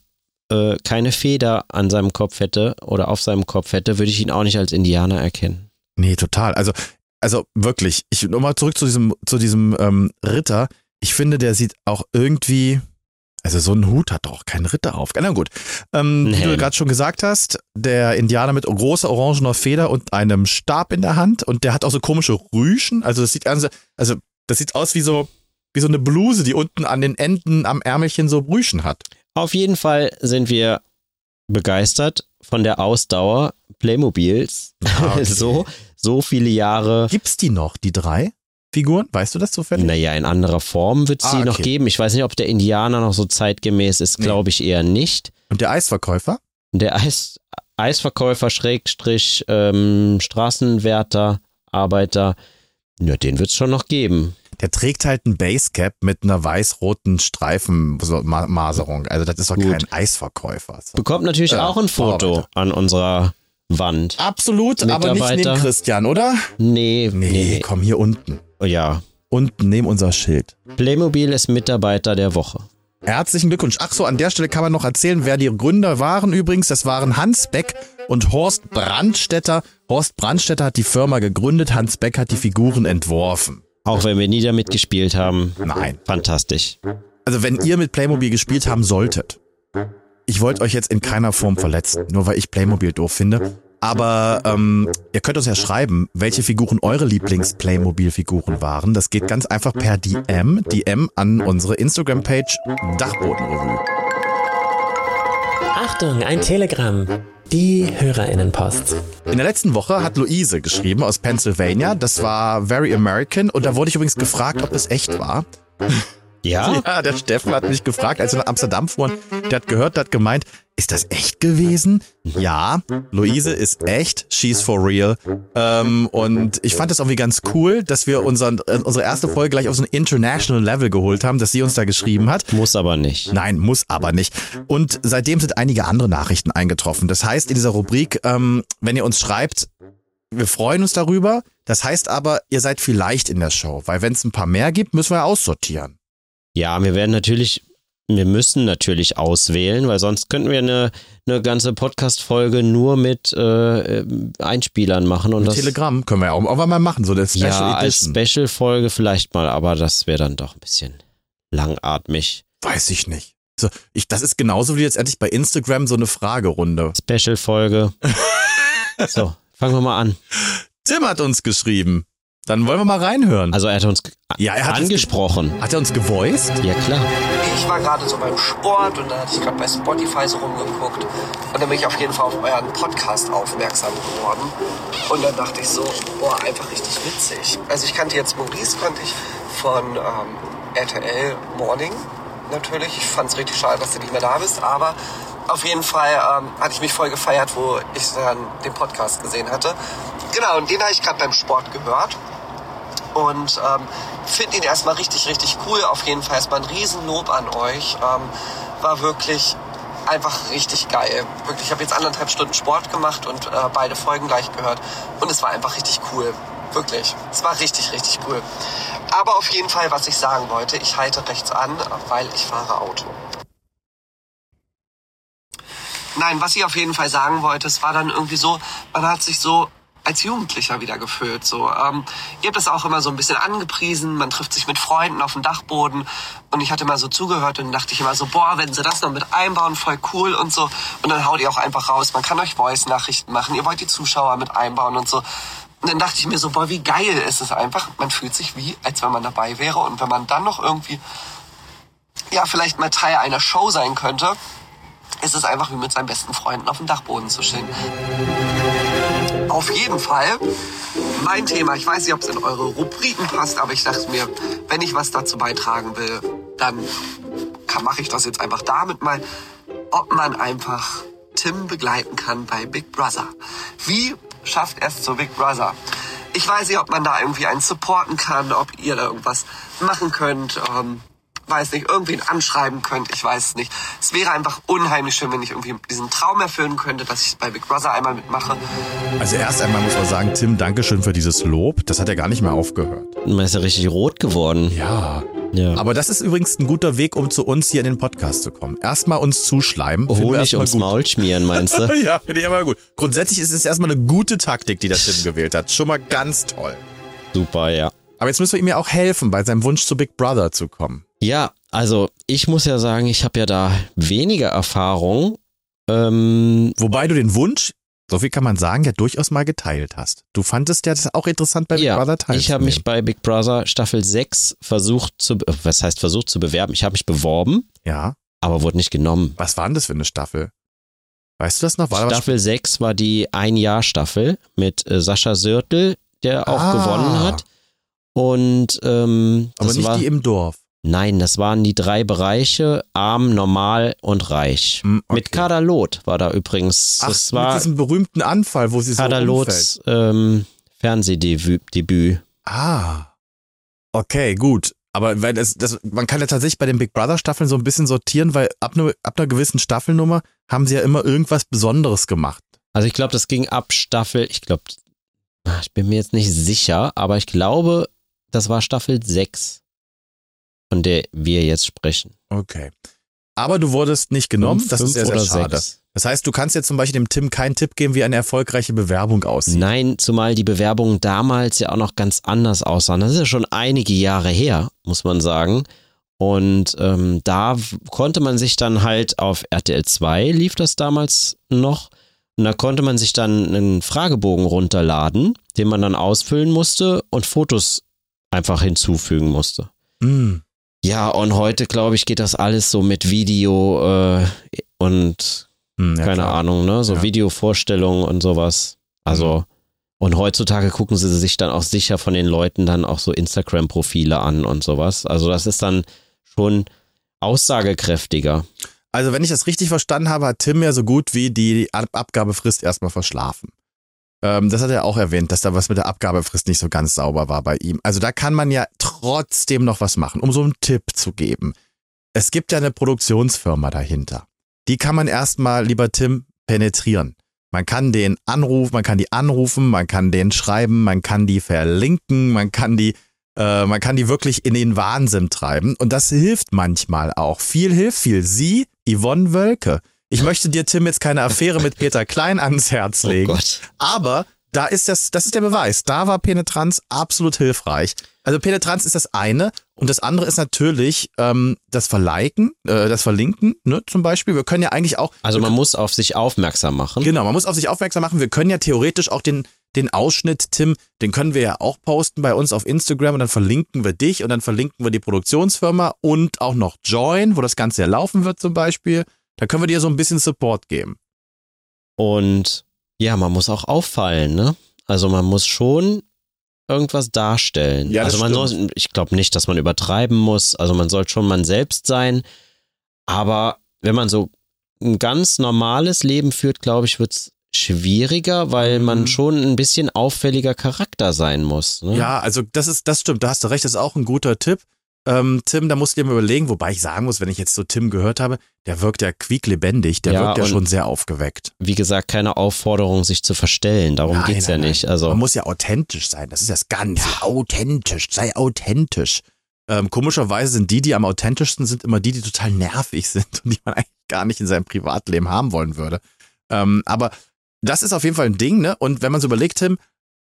äh, keine Feder an seinem Kopf hätte oder auf seinem Kopf hätte, würde ich ihn auch nicht als Indianer erkennen. Nee, total. Also, also wirklich, ich nochmal zurück zu diesem, zu diesem ähm, Ritter. Ich finde, der sieht auch irgendwie, also so ein Hut hat doch kein Ritter auf. Na gut. Ähm, Ein wie du gerade schon gesagt hast, der Indianer mit großer orangener Feder und einem Stab in der Hand und der hat auch so komische Rüschen. Also das sieht also, also das sieht aus wie so, wie so eine Bluse, die unten an den Enden am Ärmelchen so Rüschen hat. Auf jeden Fall sind wir begeistert von der Ausdauer Playmobils. Ah, okay. so, so viele Jahre. Gibt's die noch, die drei Figuren? Weißt du das zufällig? Naja, in anderer Form wird es Ah, die noch okay. geben. Ich weiß nicht, ob der Indianer noch so zeitgemäß ist, glaube ich eher nicht. Und der Eisverkäufer? Der Eis, Eisverkäufer, Schrägstrich, ähm, Straßenwärter, Arbeiter, ja, den wird es schon noch geben. Der trägt halt ein Basecap mit einer weiß-roten Streifenmaserung. Also das ist doch Gut. kein Eisverkäufer. So. Bekommt natürlich Ja, auch ein Foto Bauarbeiter. an unserer Wand. Absolut, aber nicht neben Christian, oder? Nee, Nee, nee, komm hier unten. nee. Ja. Unten neben unser Schild. Playmobil ist Mitarbeiter der Woche. Herzlichen Glückwunsch. Ach so, an der Stelle kann man noch erzählen, wer die Gründer waren übrigens. Das waren Hans Beck und Horst Brandstetter. Horst Brandstetter hat die Firma gegründet, Hans Beck hat die Figuren entworfen. Auch wenn wir nie damit gespielt haben. Nein. Fantastisch. Also wenn ihr mit Playmobil gespielt haben solltet, ich wollte euch jetzt in keiner Form verletzen, nur weil ich Playmobil doof finde. Aber ähm, ihr könnt uns ja schreiben, welche Figuren eure Lieblings-Playmobil-Figuren waren. Das geht ganz einfach per DM, DM an unsere Instagram-Page Dachbodenrevue. Achtung, ein Telegramm. Die Hörerinnenpost. In der letzten Woche hat Luise geschrieben aus Pennsylvania. Das war Very American und da wurde ich übrigens gefragt, ob es echt war. Ja? Ja, der Steffen hat mich gefragt, als wir nach Amsterdam fuhren. Der hat gehört, der hat gemeint, ist das echt gewesen? Ja, Luise ist echt. She's for real. Ähm, und ich fand das irgendwie ganz cool, dass wir unseren, äh, unsere erste Folge gleich auf so ein International Level geholt haben, dass sie uns da geschrieben hat. Muss aber nicht. Nein, muss aber nicht. Und seitdem sind einige andere Nachrichten eingetroffen. Das heißt, in dieser Rubrik, ähm, wenn ihr uns schreibt, wir freuen uns darüber. Das heißt aber, ihr seid vielleicht in der Show, weil wenn es ein paar mehr gibt, müssen wir aussortieren. Ja, wir werden natürlich, wir müssen natürlich auswählen, weil sonst könnten wir eine, eine ganze Podcast-Folge nur mit äh, Einspielern machen. Und Mit das, Telegram können wir ja auch irgendwann mal machen, so eine Special ja, als Edition. Special-Folge vielleicht mal, aber das wäre dann doch ein bisschen langatmig. Weiß ich nicht. So, ich, das ist genauso wie jetzt endlich bei Instagram so eine Fragerunde. Special-Folge. so, fangen wir mal an. Tim hat uns geschrieben. Dann wollen wir mal reinhören. Also er hat uns Ja, er hat es angesprochen. Hat er uns gevoiced? Ja, klar. Ich war gerade so beim Sport und da hatte ich gerade bei Spotify so rumgeguckt und dann bin ich auf jeden Fall auf euren Podcast aufmerksam geworden und dann dachte ich so, boah, einfach richtig witzig. Also ich kannte jetzt Maurice, kannte ich von ähm, RTL Morning natürlich. Ich fand es richtig schade, dass du nicht mehr da bist, aber auf jeden Fall ähm, hatte ich mich voll gefeiert, wo ich dann den Podcast gesehen hatte. Genau, und den habe ich gerade beim Sport gehört und ähm, finde ihn erstmal richtig, richtig cool. Auf jeden Fall erstmal ein Riesenlob an euch. Ähm, war wirklich einfach richtig geil. Wirklich, ich habe jetzt anderthalb Stunden Sport gemacht und äh, beide Folgen gleich gehört und es war einfach richtig cool. Wirklich, es war richtig, richtig cool. Aber auf jeden Fall, was ich sagen wollte, ich halte rechts an, weil ich fahre Auto. Nein, was ich auf jeden Fall sagen wollte, es war dann irgendwie so, man hat sich so als Jugendlicher wieder gefühlt. So, ähm, ihr habt das auch immer so ein bisschen angepriesen. Man trifft sich mit Freunden auf dem Dachboden und ich hatte mal so zugehört und dachte ich immer so, boah, wenn sie das noch mit einbauen, voll cool und so. Und dann haut ihr auch einfach raus. Man kann euch Voice-Nachrichten machen. Ihr wollt die Zuschauer mit einbauen und so. Und dann dachte ich mir so, boah, wie geil ist es einfach. Man fühlt sich wie, als wenn man dabei wäre. Und wenn man dann noch irgendwie, ja, vielleicht mal Teil einer Show sein könnte, ist es einfach wie mit seinen besten Freunden auf dem Dachboden zu stehen. Auf jeden Fall mein Thema. Ich weiß nicht, ob es in eure Rubriken passt, aber ich dachte mir, wenn ich was dazu beitragen will, dann mache ich das jetzt einfach damit mal, ob man einfach Tim begleiten kann bei Big Brother. Wie schafft er es zu Big Brother? Ich weiß nicht, ob man da irgendwie einen supporten kann, ob ihr da irgendwas machen könnt. Ähm, weiß nicht, irgendwen anschreiben könnt, ich weiß es nicht. Es wäre einfach unheimlich schön, wenn ich irgendwie diesen Traum erfüllen könnte, dass ich bei Big Brother einmal mitmache. Also erst einmal muss man sagen, Tim, Dankeschön für dieses Lob. Das hat ja gar nicht mehr aufgehört. Man ist ja richtig rot geworden. Ja. Ja. Aber das ist übrigens ein guter Weg, um zu uns hier in den Podcast zu kommen. Erstmal uns zuschleimen. Honig ums gut. Maul schmieren, meinst du? Ja, finde ich aber gut. Grundsätzlich ist es erstmal eine gute Taktik, die der Tim gewählt hat. Schon mal ganz toll. Super, ja. Aber jetzt müssen wir ihm ja auch helfen, bei seinem Wunsch zu Big Brother zu kommen. Ja, also ich muss ja sagen, ich habe ja da weniger Erfahrung. Ähm, Wobei du den Wunsch, so viel kann man sagen, ja durchaus mal geteilt hast. Du fandest ja das auch interessant bei Big ja, Brother teilzunehmen. ich habe mich bei Big Brother Staffel 6 versucht zu, was heißt versucht zu bewerben? Ich habe mich beworben, Ja. aber wurde nicht genommen. Was war denn das für eine Staffel? Weißt du das noch? War Staffel 6 war die Ein-Jahr-Staffel mit äh, Sascha Sörtel, der auch Ah. gewonnen hat. Und ähm, aber nicht war, die im Dorf. Nein, das waren die drei Bereiche, arm, normal und reich. Hm, okay. Mit Kader Loth war da übrigens. Ach, das mit war diesem berühmten Anfall, wo sie so Kader umfällt. Loths ähm, Fernsehdebüt. Debüt. Ah. Okay, gut. Aber weil das, das, man kann ja tatsächlich bei den Big Brother Staffeln so ein bisschen sortieren, weil ab, ne, ab einer gewissen Staffelnummer haben sie ja immer irgendwas Besonderes gemacht. Also ich glaube, das ging ab Staffel, ich glaube, ich bin mir jetzt nicht sicher, aber ich glaube, das war Staffel 6, von der wir jetzt sprechen. Okay. Aber du wurdest nicht genommen, Fünf, das ist sehr, sehr schade. sechs. Das heißt, du kannst jetzt zum Beispiel dem Tim keinen Tipp geben, wie eine erfolgreiche Bewerbung aussieht. Nein, zumal die Bewerbungen damals ja auch noch ganz anders aussahen. Das ist ja schon einige Jahre her, muss man sagen. Und ähm, da konnte man sich dann halt auf RTL 2 lief das damals noch. Und da konnte man sich dann einen Fragebogen runterladen, den man dann ausfüllen musste und Fotos einfach hinzufügen musste. Hm. Ja, und heute, glaube ich, geht das alles so mit Video äh, und Hm, ja, keine klar. Ahnung, ne? So Ja. Videovorstellungen und sowas. Also, und heutzutage gucken sie sich dann auch sicher von den Leuten dann auch so Instagram-Profile an und sowas. Also, das ist dann schon aussagekräftiger. Also, wenn ich das richtig verstanden habe, hat Tim ja so gut wie die Ab Abgabefrist erstmal verschlafen. Ähm, das hat er auch erwähnt, dass da was mit der Abgabefrist nicht so ganz sauber war bei ihm. Also, da kann man ja trotzdem noch was machen, um so einen Tipp zu geben. Es gibt ja eine Produktionsfirma dahinter. Die kann man erstmal, lieber Tim, penetrieren. Man kann den anrufen, man kann die anrufen, man kann den schreiben, man kann die verlinken, man kann die, äh, man kann die wirklich in den Wahnsinn treiben. Und das hilft manchmal auch. Viel hilft viel. Sie, Yvonne Wölke. Ich möchte dir, Tim, jetzt keine Affäre mit Peter Klein ans Herz Oh legen. Gott. Aber da ist das, das ist der Beweis. Da war Penetranz absolut hilfreich. Also Penetranz ist das eine und das andere ist natürlich ähm, das Verliken, äh, das Verlinken, ne, zum Beispiel. Wir können ja eigentlich auch, Also man muss auf sich aufmerksam machen. genau, man muss auf sich aufmerksam machen. Wir können ja theoretisch auch den, den Ausschnitt, Tim, den können wir ja auch posten bei uns auf Instagram und dann verlinken wir dich und dann verlinken wir die Produktionsfirma und auch noch Join, wo das Ganze ja laufen wird zum Beispiel. Da können wir dir so ein bisschen Support geben. Und ja, man muss auch auffallen, ne? Also man muss schon irgendwas darstellen. Ja, also man stimmt. soll, ich glaube nicht, dass man übertreiben muss. Also man soll schon man selbst sein. Aber wenn man so ein ganz normales Leben führt, glaube ich, wird es schwieriger, weil man Mhm. schon ein bisschen auffälliger Charakter sein muss. Ne? Ja, also das ist, das stimmt, da hast du recht, das ist auch ein guter Tipp. Ähm, Tim, da musst du dir mal überlegen, wobei ich sagen muss, wenn ich jetzt so Tim gehört habe, der wirkt ja quieklebendig, der Ja, wirkt ja schon sehr aufgeweckt. Wie gesagt, keine Aufforderung, sich zu verstellen. Darum Nein, geht's ja nein, nicht. Also Man muss ja authentisch sein, das ist das Ganze. Authentisch, sei authentisch. Ähm, komischerweise sind die, die am authentischsten sind, immer die, die total nervig sind und die man eigentlich gar nicht in seinem Privatleben haben wollen würde. Ähm, aber das ist auf jeden Fall ein Ding, ne? Und wenn man so überlegt, Tim,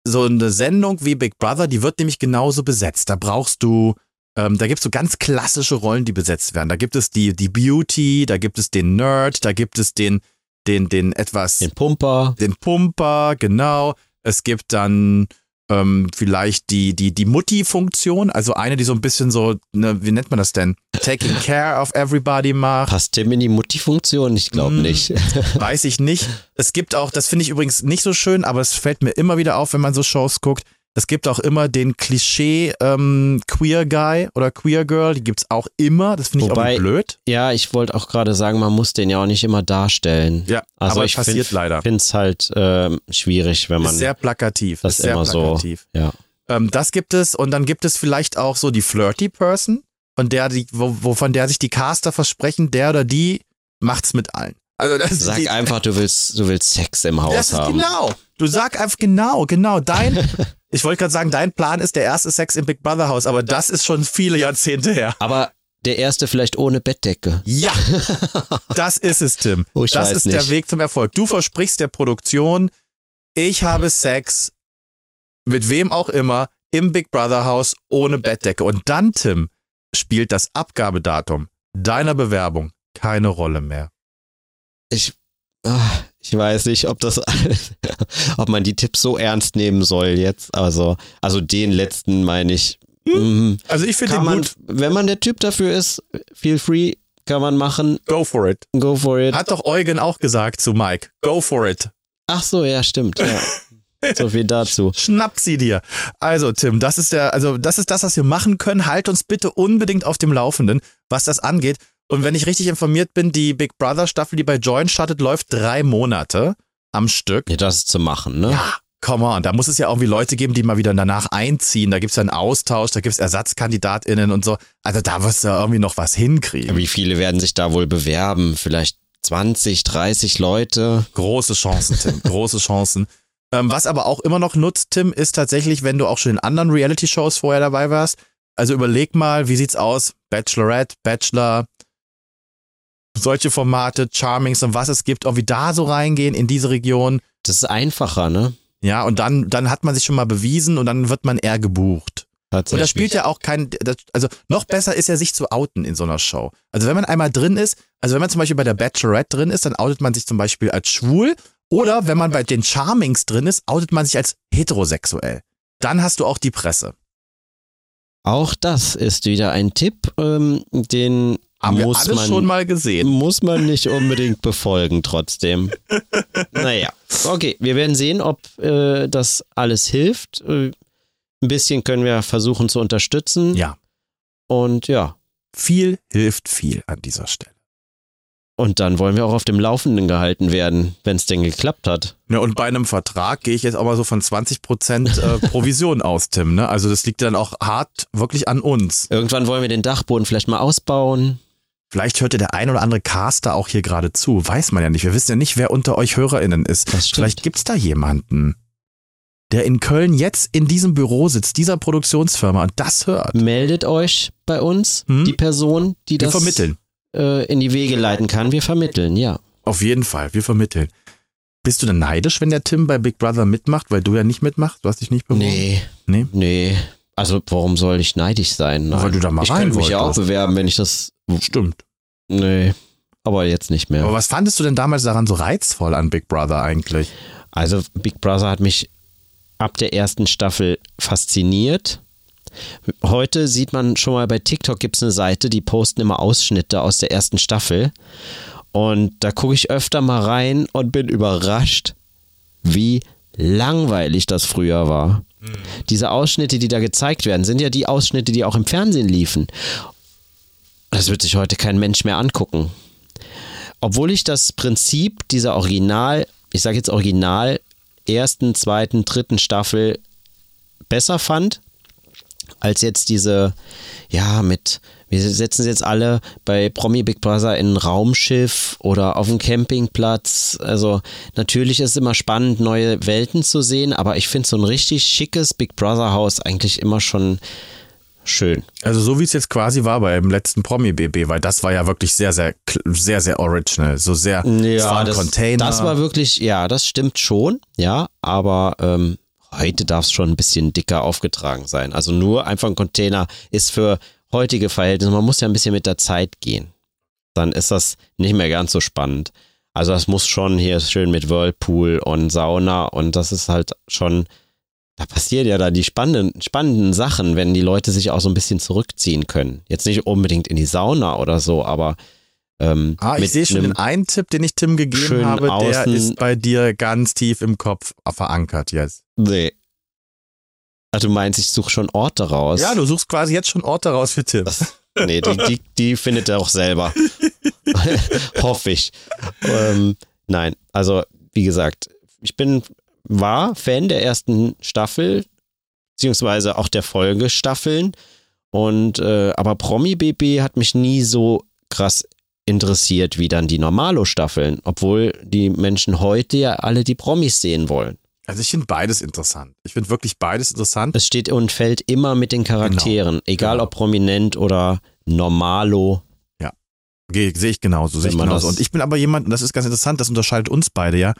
so eine Sendung wie Big Brother, die wird nämlich genauso besetzt. Da brauchst du, ähm, da gibt es so ganz klassische Rollen, die besetzt werden. Da gibt es die, die Beauty, da gibt es den Nerd, da gibt es den, den, den etwas den Pumper. den Pumper, genau. Es gibt dann ähm, vielleicht die, die, die Mutti-Funktion, also eine, die so ein bisschen so, ne, wie nennt man das denn? Taking care of everybody macht. Passt Tim in die Mutti-Funktion? Ich glaube Mm. nicht. Weiß ich nicht. Es gibt auch, das finde ich übrigens nicht so schön, aber es fällt mir immer wieder auf, wenn man so Shows guckt. Es gibt auch immer den Klischee ähm, Queer Guy oder Queer Girl, die gibt's auch immer. Das finde ich Wobei- auch blöd. Ja, ich wollte auch gerade sagen, man muss den ja auch nicht immer darstellen. Ja, Also aber ich passiert find, leider. finde es halt ähm, schwierig, wenn man Ist sehr plakativ. das ist sehr immer plakativ. so. Ja. Ähm, das gibt es und dann gibt es vielleicht auch so die Flirty Person, von der die, wo, wo von der sich die Caster versprechen, der oder die macht's mit allen. Also ist Sag die, einfach, du willst, du willst Sex im Haus das ist haben. genau. Du sag einfach genau, genau. Dein, ich wollte gerade sagen, dein Plan ist der erste Sex im Big Brother Haus, aber das ist schon viele Jahrzehnte her. Aber der erste vielleicht ohne Bettdecke. Ja, das ist es, Tim. Oh, das ist der nicht. Weg zum Erfolg. Du versprichst der Produktion, ich habe Sex mit wem auch immer im Big Brother Haus ohne Bettdecke. Und dann, Tim, spielt das Abgabedatum deiner Bewerbung keine Rolle mehr. Ich, ah, ich weiß nicht, ob das, ob man die Tipps so ernst nehmen soll jetzt. Also, also den letzten meine ich. Mhm. Also ich finde den man, gut. wenn man der Typ dafür ist, feel free, kann man machen. Go for it. Go for it. Hat doch Eugen auch gesagt zu Mike. Go for it. Ach so, ja, stimmt. Ja. So viel dazu. Schnapp sie dir. Also, Tim, das ist der, also das ist das, was wir machen können. Halt uns bitte unbedingt auf dem Laufenden, was das angeht. Und wenn ich richtig informiert bin, die Big Brother Staffel, die bei Join startet, läuft drei Monate am Stück. Ja, das ist zu machen, ne? Ja, come on. Da muss es ja irgendwie Leute geben, die mal wieder danach einziehen. Da gibt's ja einen Austausch, da gibt's ErsatzkandidatInnen und so. Also da wirst du ja irgendwie noch was hinkriegen. Wie viele werden sich da wohl bewerben? Vielleicht 20, 30 Leute? Große Chancen, Tim. Große Chancen. Ähm, was aber auch immer noch nutzt, Tim, ist tatsächlich, wenn du auch schon in anderen Reality-Shows vorher dabei warst. Also überleg mal, wie sieht's aus? Bachelorette, Bachelor, solche Formate, Charmings und was es gibt, irgendwie da so reingehen in diese Region. Das ist einfacher, ne? Ja, und dann, dann hat man sich schon mal bewiesen und dann wird man eher gebucht. Und das spielt ja auch kein, das, also noch besser ist ja sich zu outen in so einer Show. Also wenn man einmal drin ist, also wenn man zum Beispiel bei der Bachelorette drin ist, dann outet man sich zum Beispiel als schwul oder wenn man bei den Charmings drin ist, outet man sich als heterosexuell. Dann hast du auch die Presse. Auch das ist wieder ein Tipp, ähm, den Haben wir muss alles man, schon mal gesehen. muss man nicht unbedingt befolgen trotzdem. naja, okay, wir werden sehen, ob äh, das alles hilft. Äh, ein bisschen können wir versuchen zu unterstützen. Ja. Und ja, Viel hilft viel an dieser Stelle. Und dann wollen wir auch auf dem Laufenden gehalten werden, wenn es denn geklappt hat. Ja, und bei einem Vertrag gehe ich jetzt auch mal so von 20% äh, Provision aus, Tim. Ne? Also das liegt dann auch hart wirklich an uns. Irgendwann wollen wir den Dachboden vielleicht mal ausbauen. Vielleicht hört ja der ein oder andere Caster auch hier gerade zu. Weiß man ja nicht. Wir wissen ja nicht, wer unter euch HörerInnen ist. Vielleicht gibt's da jemanden, der in Köln jetzt in diesem Büro sitzt, dieser Produktionsfirma und das hört. Meldet euch bei uns, Hm? die Person, die Wir das vermitteln. äh, in die Wege leiten kann. Wir vermitteln, ja. Auf jeden Fall. Wir vermitteln. Bist du denn neidisch, wenn der Tim bei Big Brother mitmacht, weil du ja nicht mitmachst? Du hast dich nicht beworben? Nee. Nee? Nee. Also warum soll ich neidisch sein? Weil du da mal ich rein könnte mich ja auch bewerben, wenn ich das. Stimmt. Nee. Aber jetzt nicht mehr. Aber was fandest du denn damals daran so reizvoll an Big Brother eigentlich? Also Big Brother hat mich ab der ersten Staffel fasziniert. Heute sieht man schon mal bei TikTok gibt es eine Seite, die posten immer Ausschnitte aus der ersten Staffel. Und da gucke ich öfter mal rein und bin überrascht, wie langweilig das früher war. Diese Ausschnitte, die da gezeigt werden, sind ja die Ausschnitte, die auch im Fernsehen liefen. Das wird sich heute kein Mensch mehr angucken. Obwohl ich das Prinzip dieser Original, ich sage jetzt Original, ersten, zweiten, dritten Staffel besser fand, als jetzt diese, ja, mit, wir setzen sie jetzt alle bei Promi Big Brother in ein Raumschiff oder auf dem Campingplatz. Also natürlich ist es immer spannend, neue Welten zu sehen, aber ich finde so ein richtig schickes Big Brother Haus eigentlich immer schon schön. Also so wie es jetzt quasi war beim letzten Promi-BB, weil das war ja wirklich sehr, sehr, sehr, sehr original. So sehr, ein das, Container. das war wirklich, ja, das stimmt schon, ja, aber ähm, heute darf es schon ein bisschen dicker aufgetragen sein. Also nur einfach ein Container ist für heutige Verhältnisse, man muss ja ein bisschen mit der Zeit gehen. Dann ist das nicht mehr ganz so spannend. Also das muss schon hier schön mit Whirlpool und Sauna und das ist halt schon, da passieren ja da die spannenden, spannenden Sachen, wenn die Leute sich auch so ein bisschen zurückziehen können. Jetzt nicht unbedingt in die Sauna oder so, aber ähm, Ah, ich sehe schon den einen Tipp, den ich Tim gegeben habe, der ist bei dir ganz tief im Kopf verankert jetzt. Nee. Also du meinst, ich suche schon Orte raus? Ja, du suchst quasi jetzt schon Orte raus für Tim. Nee, die, die, die findet er auch selber. Hoffe ich. Ähm, nein, also wie gesagt, ich bin, war Fan der ersten Staffel, beziehungsweise auch der Folgestaffeln. Und äh, aber Promi BB hat mich nie so krass interessiert wie dann die Normalo-Staffeln, obwohl die Menschen heute ja alle die Promis sehen wollen. Also ich finde beides interessant. Ich finde wirklich beides interessant. Es steht und fällt immer mit den Charakteren, egal genau. ob prominent oder normalo. Ge- Sehe ich genauso, sehe ich genauso. das- Und ich bin aber jemand, und das ist ganz interessant, das unterscheidet uns beide ja.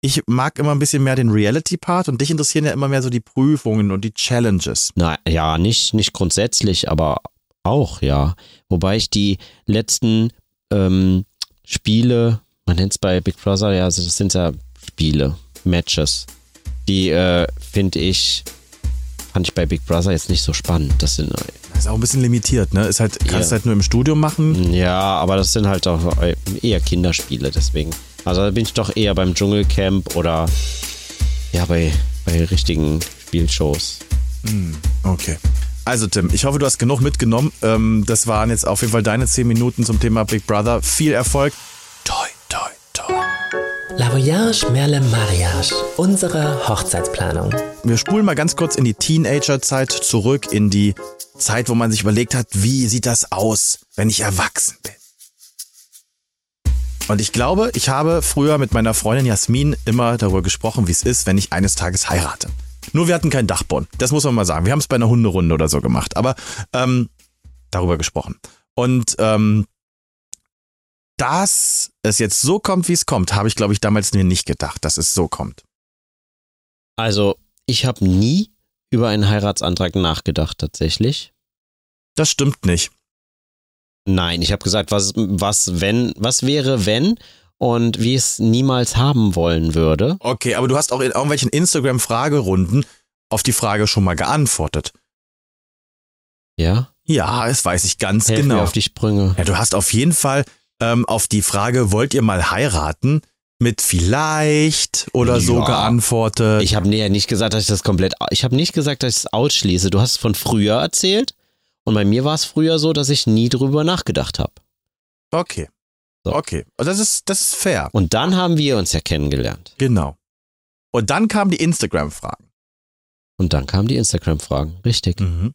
Ich mag immer ein bisschen mehr den Reality-Part und dich interessieren ja immer mehr so die Prüfungen und die Challenges. Na ja, nicht, nicht grundsätzlich, aber auch, ja. Wobei ich die letzten ähm, Spiele, man nennt es bei Big Brother, ja, also das sind ja Spiele, Matches. Die äh, finde ich, fand ich bei Big Brother jetzt nicht so spannend. Das sind Das ist auch ein bisschen limitiert, ne? Ist halt, kannst Ja. halt nur im Studio machen. Ja, aber das sind halt auch eher Kinderspiele, deswegen. Also da bin ich doch eher beim Dschungelcamp oder ja, bei, bei richtigen Spielshows. Okay. Also Tim, ich hoffe, du hast genug mitgenommen. Ähm, das waren jetzt auf jeden Fall deine 10 Minuten zum Thema Big Brother. Viel Erfolg. Toi. La Voyage Merle Mariage, unsere Hochzeitsplanung. Wir spulen mal ganz kurz in die Teenagerzeit zurück, in die Zeit, wo man sich überlegt hat, wie sieht das aus, wenn ich erwachsen bin. Und ich glaube, ich habe früher mit meiner Freundin Jasmin immer darüber gesprochen, wie es ist, wenn ich eines Tages heirate. Nur wir hatten keinen Dachboden. Das muss man mal sagen. Wir haben es bei einer Hunderunde oder so gemacht. Aber ähm, darüber gesprochen. Und ähm, dass es jetzt so kommt, wie es kommt, habe ich, glaube ich, damals mir nicht gedacht, dass es so kommt. Also, ich habe nie über einen Heiratsantrag nachgedacht, tatsächlich. Das stimmt nicht. Nein, ich habe gesagt, was, was, wenn, was wäre, wenn und wie ich es niemals haben wollen würde. Okay, aber du hast auch in irgendwelchen Instagram-Fragerunden auf die Frage schon mal geantwortet. Ja? Ja, das weiß ich ganz Helf genau. mir auf die Sprünge. Ja, du hast auf jeden Fall ähm, auf die Frage, wollt ihr mal heiraten, mit vielleicht oder so Ja. geantwortet. Ich habe nee, nicht gesagt, dass ich das komplett. Ich habe nicht gesagt, dass ich es ausschließe. Du hast es von früher erzählt Und bei mir war es früher so, dass ich nie drüber nachgedacht habe. Okay. So. Okay. Und das ist, das ist fair. Und dann haben wir uns ja kennengelernt. Genau. Und dann kamen die Instagram-Fragen. Und dann kamen die Instagram-Fragen. Richtig. Mhm.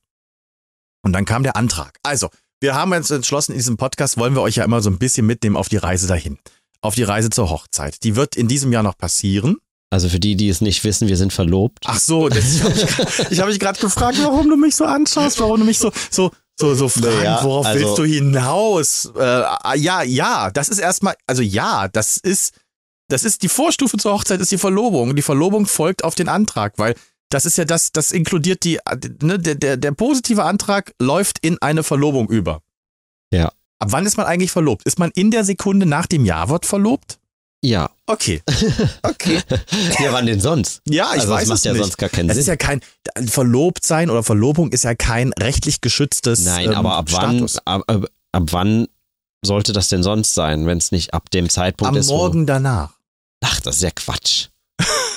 Und dann kam der Antrag. Also, wir haben uns entschlossen, in diesem Podcast wollen wir euch ja immer so ein bisschen mitnehmen auf die Reise dahin. Auf die Reise zur Hochzeit. Die wird in diesem Jahr noch passieren. Also für die, die es nicht wissen, wir sind verlobt. Ach so, das, ich habe mich, ich hab mich gerade gefragt, warum du mich so anschaust, warum du mich so, so, so, so fragst, Naja, worauf also- willst du hinaus? Äh, ja, ja, das ist erstmal, also ja, das ist, das ist die Vorstufe zur Hochzeit, ist die Verlobung. Die Verlobung folgt auf den Antrag, weil das ist ja das, das inkludiert die, ne, der, der, der positive Antrag läuft in eine Verlobung über. Ja. Ab wann ist man eigentlich verlobt? Ist man in der Sekunde nach dem Ja-Wort verlobt? Ja. Okay. Okay. Ja, wann denn sonst? Ja, ich also weiß es macht es ja nicht. sonst gar keinen Es Sinn. ist ja kein verlobt sein oder Verlobung ist ja kein rechtlich geschütztes Nein, ähm, aber ab wann, Status. ab, ab, ab wann sollte das denn sonst sein, wenn es nicht ab dem Zeitpunkt Am ist? wo- Morgen danach. Ach, das ist ja Quatsch.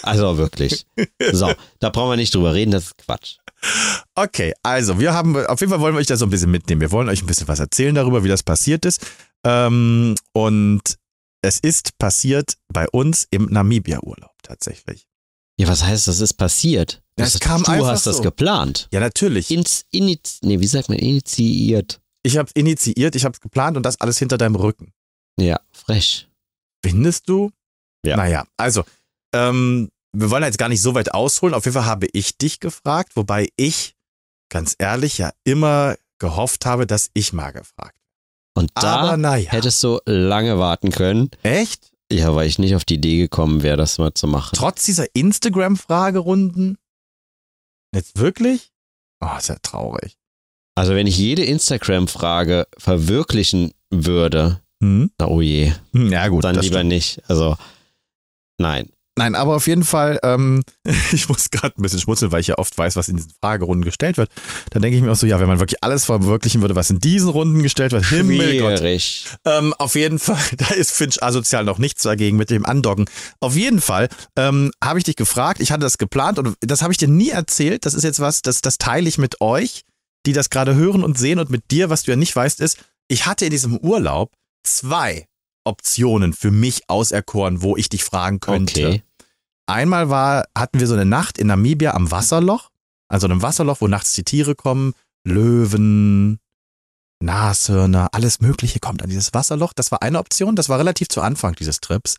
Also wirklich. So, da brauchen wir nicht drüber reden, das ist Quatsch. Okay, also wir haben, auf jeden Fall wollen wir euch da so ein bisschen mitnehmen. Wir wollen euch ein bisschen was erzählen darüber, wie das passiert ist. Ähm, und es ist passiert bei uns im Namibia-Urlaub tatsächlich. Ja, was heißt, das ist passiert? Das Das- kam du einfach hast das so. geplant. Ja, natürlich. Ins, iniz, nee, wie sagt man, initiiert. Ich habe initiiert, ich habe geplant und das alles hinter deinem Rücken. Ja, frech. Findest du? Ja. Naja, also, ähm, wir wollen jetzt gar nicht so weit ausholen. Auf jeden Fall habe ich dich gefragt, wobei ich, ganz ehrlich, ja immer gehofft habe, dass ich mal gefragt. Und da naja. hättest du lange warten können. Echt? Ja, weil ich nicht auf die Idee gekommen wäre, das mal zu machen. Trotz dieser Instagram-Fragerunden? Jetzt wirklich? Oh, ist ja traurig. Also wenn ich jede Instagram-Frage verwirklichen würde, Hm? na oh je, Hm, Ja, gut. dann lieber stimmt. nicht. Also nein. Nein, aber auf jeden Fall, ähm, ich muss gerade ein bisschen schmunzeln, weil ich ja oft weiß, was in diesen Fragerunden gestellt wird. Dann denke ich mir auch so, ja, wenn man wirklich alles verwirklichen würde, was in diesen Runden gestellt wird. Schwierig. Ähm, auf jeden Fall, da ist Finch asozial noch nichts dagegen mit dem Andocken. Auf jeden Fall ähm, habe ich dich gefragt, ich hatte das geplant und das habe ich dir nie erzählt. Das ist jetzt was, das, das teile ich mit euch, die das gerade hören und sehen und mit dir, was du ja nicht weißt, ist, ich hatte in diesem Urlaub zwei Optionen für mich auserkoren, wo ich dich fragen könnte. Okay. Einmal war, hatten wir so eine Nacht in Namibia am Wasserloch, also einem Wasserloch, wo nachts die Tiere kommen, Löwen, Nashörner, alles Mögliche kommt an dieses Wasserloch. Das war eine Option, das war relativ zu Anfang dieses Trips.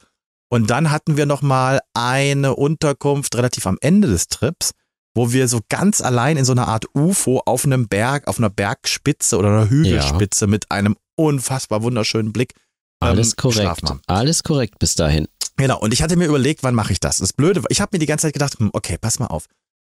Und dann hatten wir nochmal eine Unterkunft relativ am Ende des Trips, wo wir so ganz allein in so einer Art UFO auf einem Berg, auf einer Bergspitze oder einer Hügelspitze mit einem unfassbar wunderschönen Blick Alles korrekt. geschlafen haben. Alles korrekt bis dahin. Genau, und ich hatte mir überlegt, wann mache ich das? Das Blöde, war, ich habe mir die ganze Zeit gedacht, hm, okay, pass mal auf.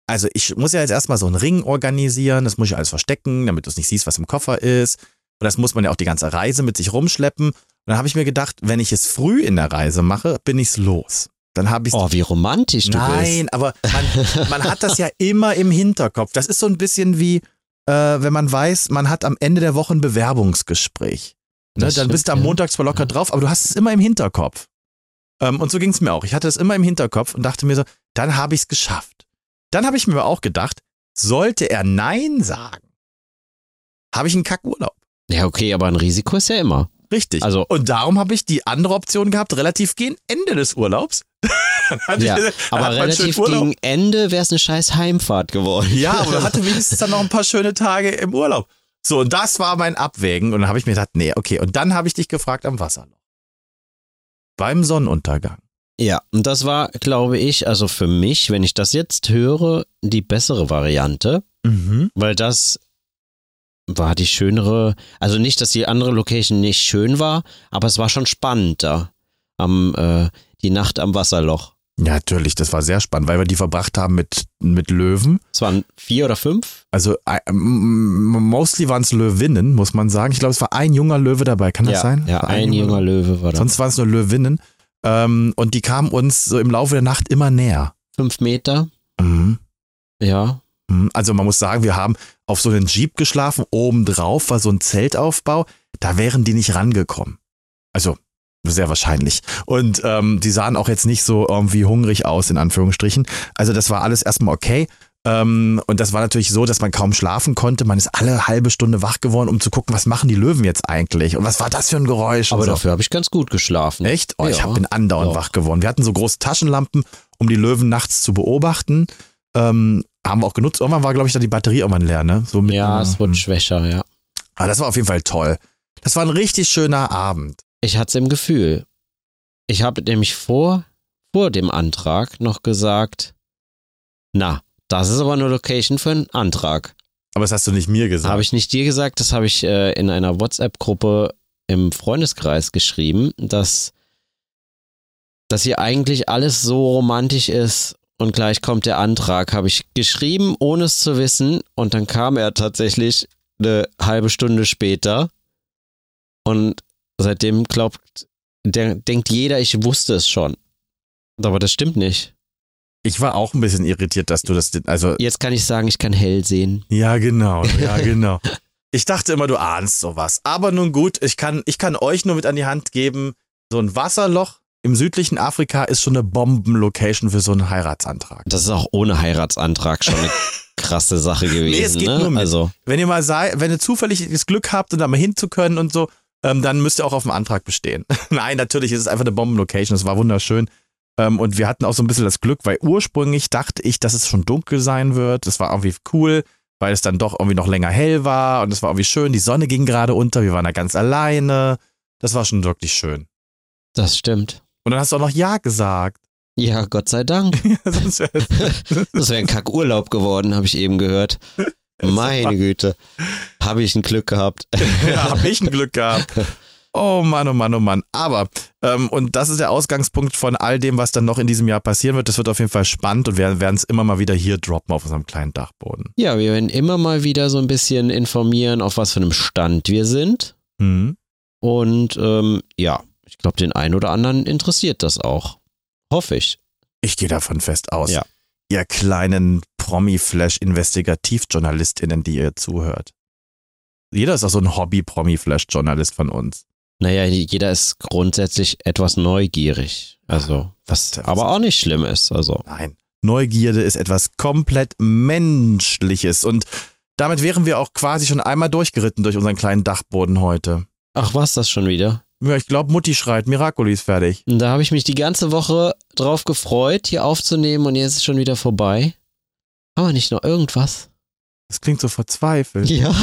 Also ich muss ja jetzt erstmal so einen Ring organisieren, das muss ich alles verstecken, damit du es nicht siehst, was im Koffer ist. Und das muss man ja auch die ganze Reise mit sich rumschleppen. Und dann habe ich mir gedacht, wenn ich es früh in der Reise mache, bin ich's los. Dann habe ich Oh, wie romantisch du Nein, bist. aber man, man hat das ja immer im Hinterkopf. Das ist so ein bisschen wie, äh, wenn man weiß, man hat am Ende der Woche ein Bewerbungsgespräch. Ne, dann bist du am. Montag zwar locker drauf, aber du hast es immer im Hinterkopf. Ähm, und so ging es mir auch. Ich hatte es immer im Hinterkopf und dachte mir so, dann habe ich es geschafft. Dann habe ich mir aber auch gedacht, sollte er Nein sagen, habe ich einen Kackurlaub. Ja, okay, aber ein Risiko ist ja immer. Richtig. Also- und darum habe ich die andere Option gehabt, relativ gegen Ende des Urlaubs. Ja, ich- aber relativ gegen Ende wäre es eine scheiß Heimfahrt geworden. Ja, aber hatte wenigstens dann noch ein paar schöne Tage im Urlaub. So, und das war mein Abwägen. Und dann habe ich mir gedacht, nee, okay. Und dann habe ich dich gefragt am Wasserloch. Beim Sonnenuntergang. Ja, und das war, glaube ich, also für mich, wenn ich das jetzt höre, die bessere Variante, Mhm. weil das war die schönere, also nicht, dass die andere Location nicht schön war, aber es war schon spannend da. Am, äh, die Nacht am Wasserloch. Ja, natürlich, das war sehr spannend, weil wir die verbracht haben mit, mit Löwen. Es waren vier oder fünf? Also äh, mostly waren es Löwinnen, muss man sagen. Ich glaube, es war ein junger Löwe dabei. Kann das ja, sein? Ja, War ein junger Löwe war da. Sonst waren es nur Löwinnen. Ähm, und die kamen uns so im Laufe der Nacht immer näher. Fünf Meter, Mhm. ja. Mhm. Also man muss sagen, wir haben auf so einen Jeep geschlafen, obendrauf war so ein Zeltaufbau, da wären die nicht rangekommen. Also sehr wahrscheinlich. Und ähm, die sahen auch jetzt nicht so irgendwie hungrig aus, in Anführungsstrichen. Also das war alles erstmal okay. Ähm, und das war natürlich so, dass man kaum schlafen konnte. Man ist alle halbe Stunde wach geworden, um zu gucken, was machen die Löwen jetzt eigentlich? Und was war das für ein Geräusch? Aber so. dafür habe ich ganz gut geschlafen. Echt? Oh, ich Ja. hab, bin andauernd Doch. wach geworden. Wir hatten so große Taschenlampen, um die Löwen nachts zu beobachten. Ähm, haben wir auch genutzt. Irgendwann war, glaube ich, dann die Batterie irgendwann leer, ne? So mit Ja, es wurde schwächer, ja. Aber das war auf jeden Fall toll. Das war ein richtig schöner Abend. Ich hatte es im Gefühl. Ich habe nämlich vor, vor dem Antrag noch gesagt, na, das ist aber eine Location für einen Antrag. Aber das hast du nicht mir gesagt. Habe ich nicht dir gesagt, das habe ich äh, in einer WhatsApp-Gruppe im Freundeskreis geschrieben, dass, dass hier eigentlich alles so romantisch ist und gleich kommt der Antrag. Habe ich geschrieben, ohne es zu wissen und dann kam er tatsächlich eine halbe Stunde später und seitdem glaubt, der, denkt jeder, ich wusste es schon. Aber das stimmt nicht. Ich war auch ein bisschen irritiert, dass du das, also, Jetzt kann ich sagen, ich kann hell sehen. ja, genau, ja, genau. Ich dachte immer, du ahnst sowas. Aber nun gut, ich kann, ich kann euch nur mit an die Hand geben, so ein Wasserloch im südlichen Afrika ist schon eine Bombenlocation für so einen Heiratsantrag. Das ist auch ohne Heiratsantrag schon eine krasse Sache gewesen. es geht ne? nur mit. Also, Wenn ihr mal sei, wenn ihr zufällig das Glück habt und da mal hinzukönnen und so, ähm, dann müsst ihr auch auf dem Antrag bestehen. Nein, natürlich ist es einfach eine Bombenlocation. Es war wunderschön. Ähm, und wir hatten auch so ein bisschen das Glück, weil ursprünglich dachte ich, dass es schon dunkel sein wird. Das war irgendwie cool, weil es dann doch irgendwie noch länger hell war und es war irgendwie schön. Die Sonne ging gerade unter. Wir waren da ganz alleine. Das war schon wirklich schön. das stimmt. Und dann hast du auch noch Ja gesagt. Ja, Gott sei Dank. Das wäre ein Kackurlaub geworden, habe ich eben gehört. Meine Güte. Habe ich ein Glück gehabt. ja, hab ich ein Glück gehabt. Oh Mann, oh Mann, oh Mann. Aber, ähm, und das ist der Ausgangspunkt von all dem, was dann noch in diesem Jahr passieren wird. Das wird auf jeden Fall spannend und wir werden es immer mal wieder hier droppen auf unserem kleinen Dachboden. Ja, wir werden immer mal wieder so ein bisschen informieren, auf was für einem Stand wir sind. Mhm. Und ähm, ja, ich glaube, den einen oder anderen interessiert das auch. Hoffe ich. Ich gehe davon fest aus. Ja. Ihr kleinen Promi-Flash-Investigativjournalistinnen, die ihr zuhört. Jeder ist auch so ein Hobby-Promi-Flash-Journalist von uns. Naja, jeder ist grundsätzlich etwas neugierig. Also, was aber auch nicht schlimm ist. Also, Nein. Neugierde ist etwas komplett Menschliches und damit wären wir auch quasi schon einmal durchgeritten durch unseren kleinen Dachboden heute. ach, was das schon wieder? Ja, ich glaube, Mutti schreit, Miracoli ist fertig. Da habe ich mich die ganze Woche drauf gefreut, hier aufzunehmen und jetzt ist es schon wieder vorbei. Haben wir nicht noch irgendwas? Das klingt so verzweifelt. Ja.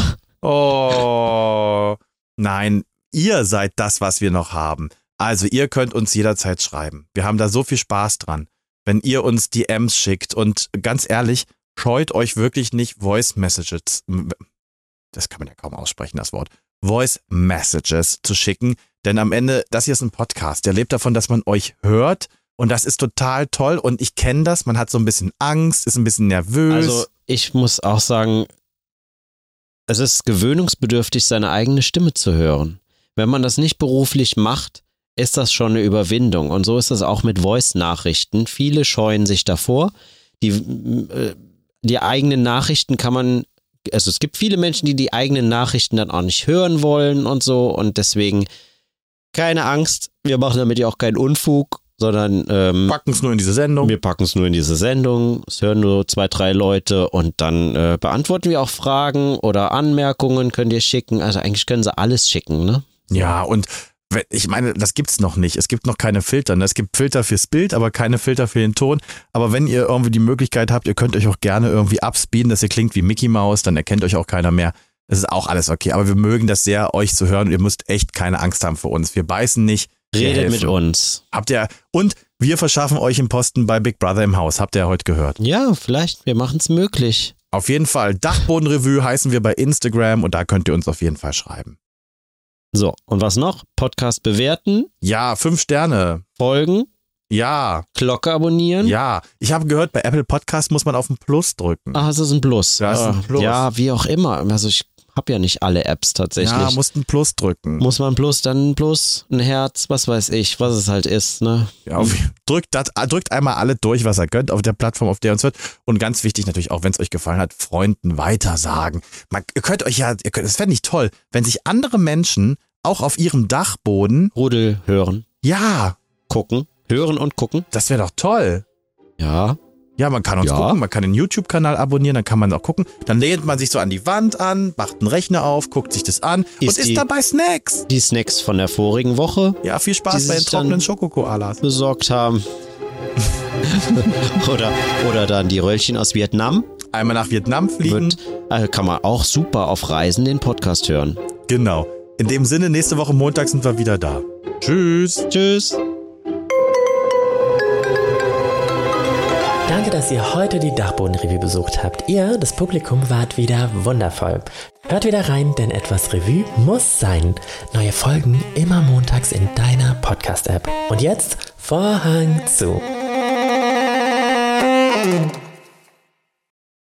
Oh. Nein, ihr seid das, was wir noch haben. Also ihr könnt uns jederzeit schreiben. Wir haben da so viel Spaß dran. Wenn ihr uns DMs schickt und ganz ehrlich, scheut euch wirklich nicht Voice Messages. Das kann man ja kaum aussprechen, das Wort. Voice Messages zu schicken. Denn am Ende, das hier ist ein Podcast. Der lebt davon, dass man euch hört. Und das ist total toll. Und ich kenne das. Man hat so ein bisschen Angst, ist ein bisschen nervös. Also, ich muss auch sagen, es ist gewöhnungsbedürftig, seine eigene Stimme zu hören. Wenn man das nicht beruflich macht, ist das schon eine Überwindung. Und so ist es auch mit Voice-Nachrichten. Viele scheuen sich davor. Die, äh, die eigenen Nachrichten kann man, also es gibt viele Menschen, die die eigenen Nachrichten dann auch nicht hören wollen und so. Und deswegen keine Angst. Wir machen damit ja auch keinen Unfug, sondern ähm, packen es nur in diese Sendung. wir packen es nur in diese Sendung, es hören nur zwei, drei Leute und dann äh, beantworten wir auch Fragen oder Anmerkungen könnt ihr schicken. Also eigentlich können sie alles schicken, ne? Ja, und ich meine, das gibt's noch nicht. Es gibt noch keine Filter. Ne? Es gibt Filter fürs Bild, aber keine Filter für den Ton. Aber wenn ihr irgendwie die Möglichkeit habt, ihr könnt euch auch gerne irgendwie upspeeden, dass ihr klingt wie Mickey Mouse, dann erkennt euch auch keiner mehr. Das ist auch alles okay. Aber wir mögen das sehr, euch zu hören. Ihr müsst echt keine Angst haben vor uns. Wir beißen nicht. Redet mit uns. Habt ihr, und wir verschaffen euch einen Posten bei Big Brother im Haus. Habt ihr ja heute gehört. Ja, vielleicht, wir machen es möglich. Auf jeden Fall. Dachbodenrevue heißen wir bei Instagram und da könnt ihr uns auf jeden Fall schreiben. So, und was noch? Podcast bewerten, Ja, fünf Sterne. folgen, Ja, Glocke abonnieren. ja. Ich habe gehört, bei Apple Podcast muss man auf den Plus drücken. Ah, es ist ein Plus. Ja, ist ein Plus. Ja, wie auch immer. Also ich habe ja nicht alle Apps tatsächlich. Ja, musst ein Plus drücken. Muss man Plus, dann ein Plus, ein Herz, was weiß ich, was es halt ist, ne? Ja, auf, drückt, das, drückt einmal alle durch, was ihr könnt auf der Plattform, auf der ihr uns hört. Und ganz wichtig natürlich auch, wenn es euch gefallen hat, Freunden weitersagen. Man, ihr könnt euch ja, ihr könnt, es fände ich toll, wenn sich andere Menschen auch auf ihrem Dachboden, Rudel hören, ja, gucken, hören und gucken. das wäre doch toll. Ja, Ja, man kann uns Ja. gucken, man kann den YouTube-Kanal abonnieren, dann kann man auch gucken. Dann lehnt man sich so an die Wand an, macht einen Rechner auf, guckt sich das an Ist und isst dabei Snacks. Die Snacks von der vorigen Woche Ja, viel Spaß bei den trockenen Schokokoalas. besorgt haben. oder, oder dann die Röllchen aus Vietnam. Einmal nach Vietnam fliegen. Wird, äh, kann man auch super auf Reisen den Podcast hören. Genau. In dem Sinne, nächste Woche Montag sind wir wieder da. Tschüss. Tschüss. Danke, dass ihr heute die Dachbodenrevue besucht habt. Ihr, das Publikum, wart wieder wundervoll. Hört wieder rein, denn etwas Revue muss sein. Neue Folgen immer montags in deiner Podcast-App. Und jetzt Vorhang zu.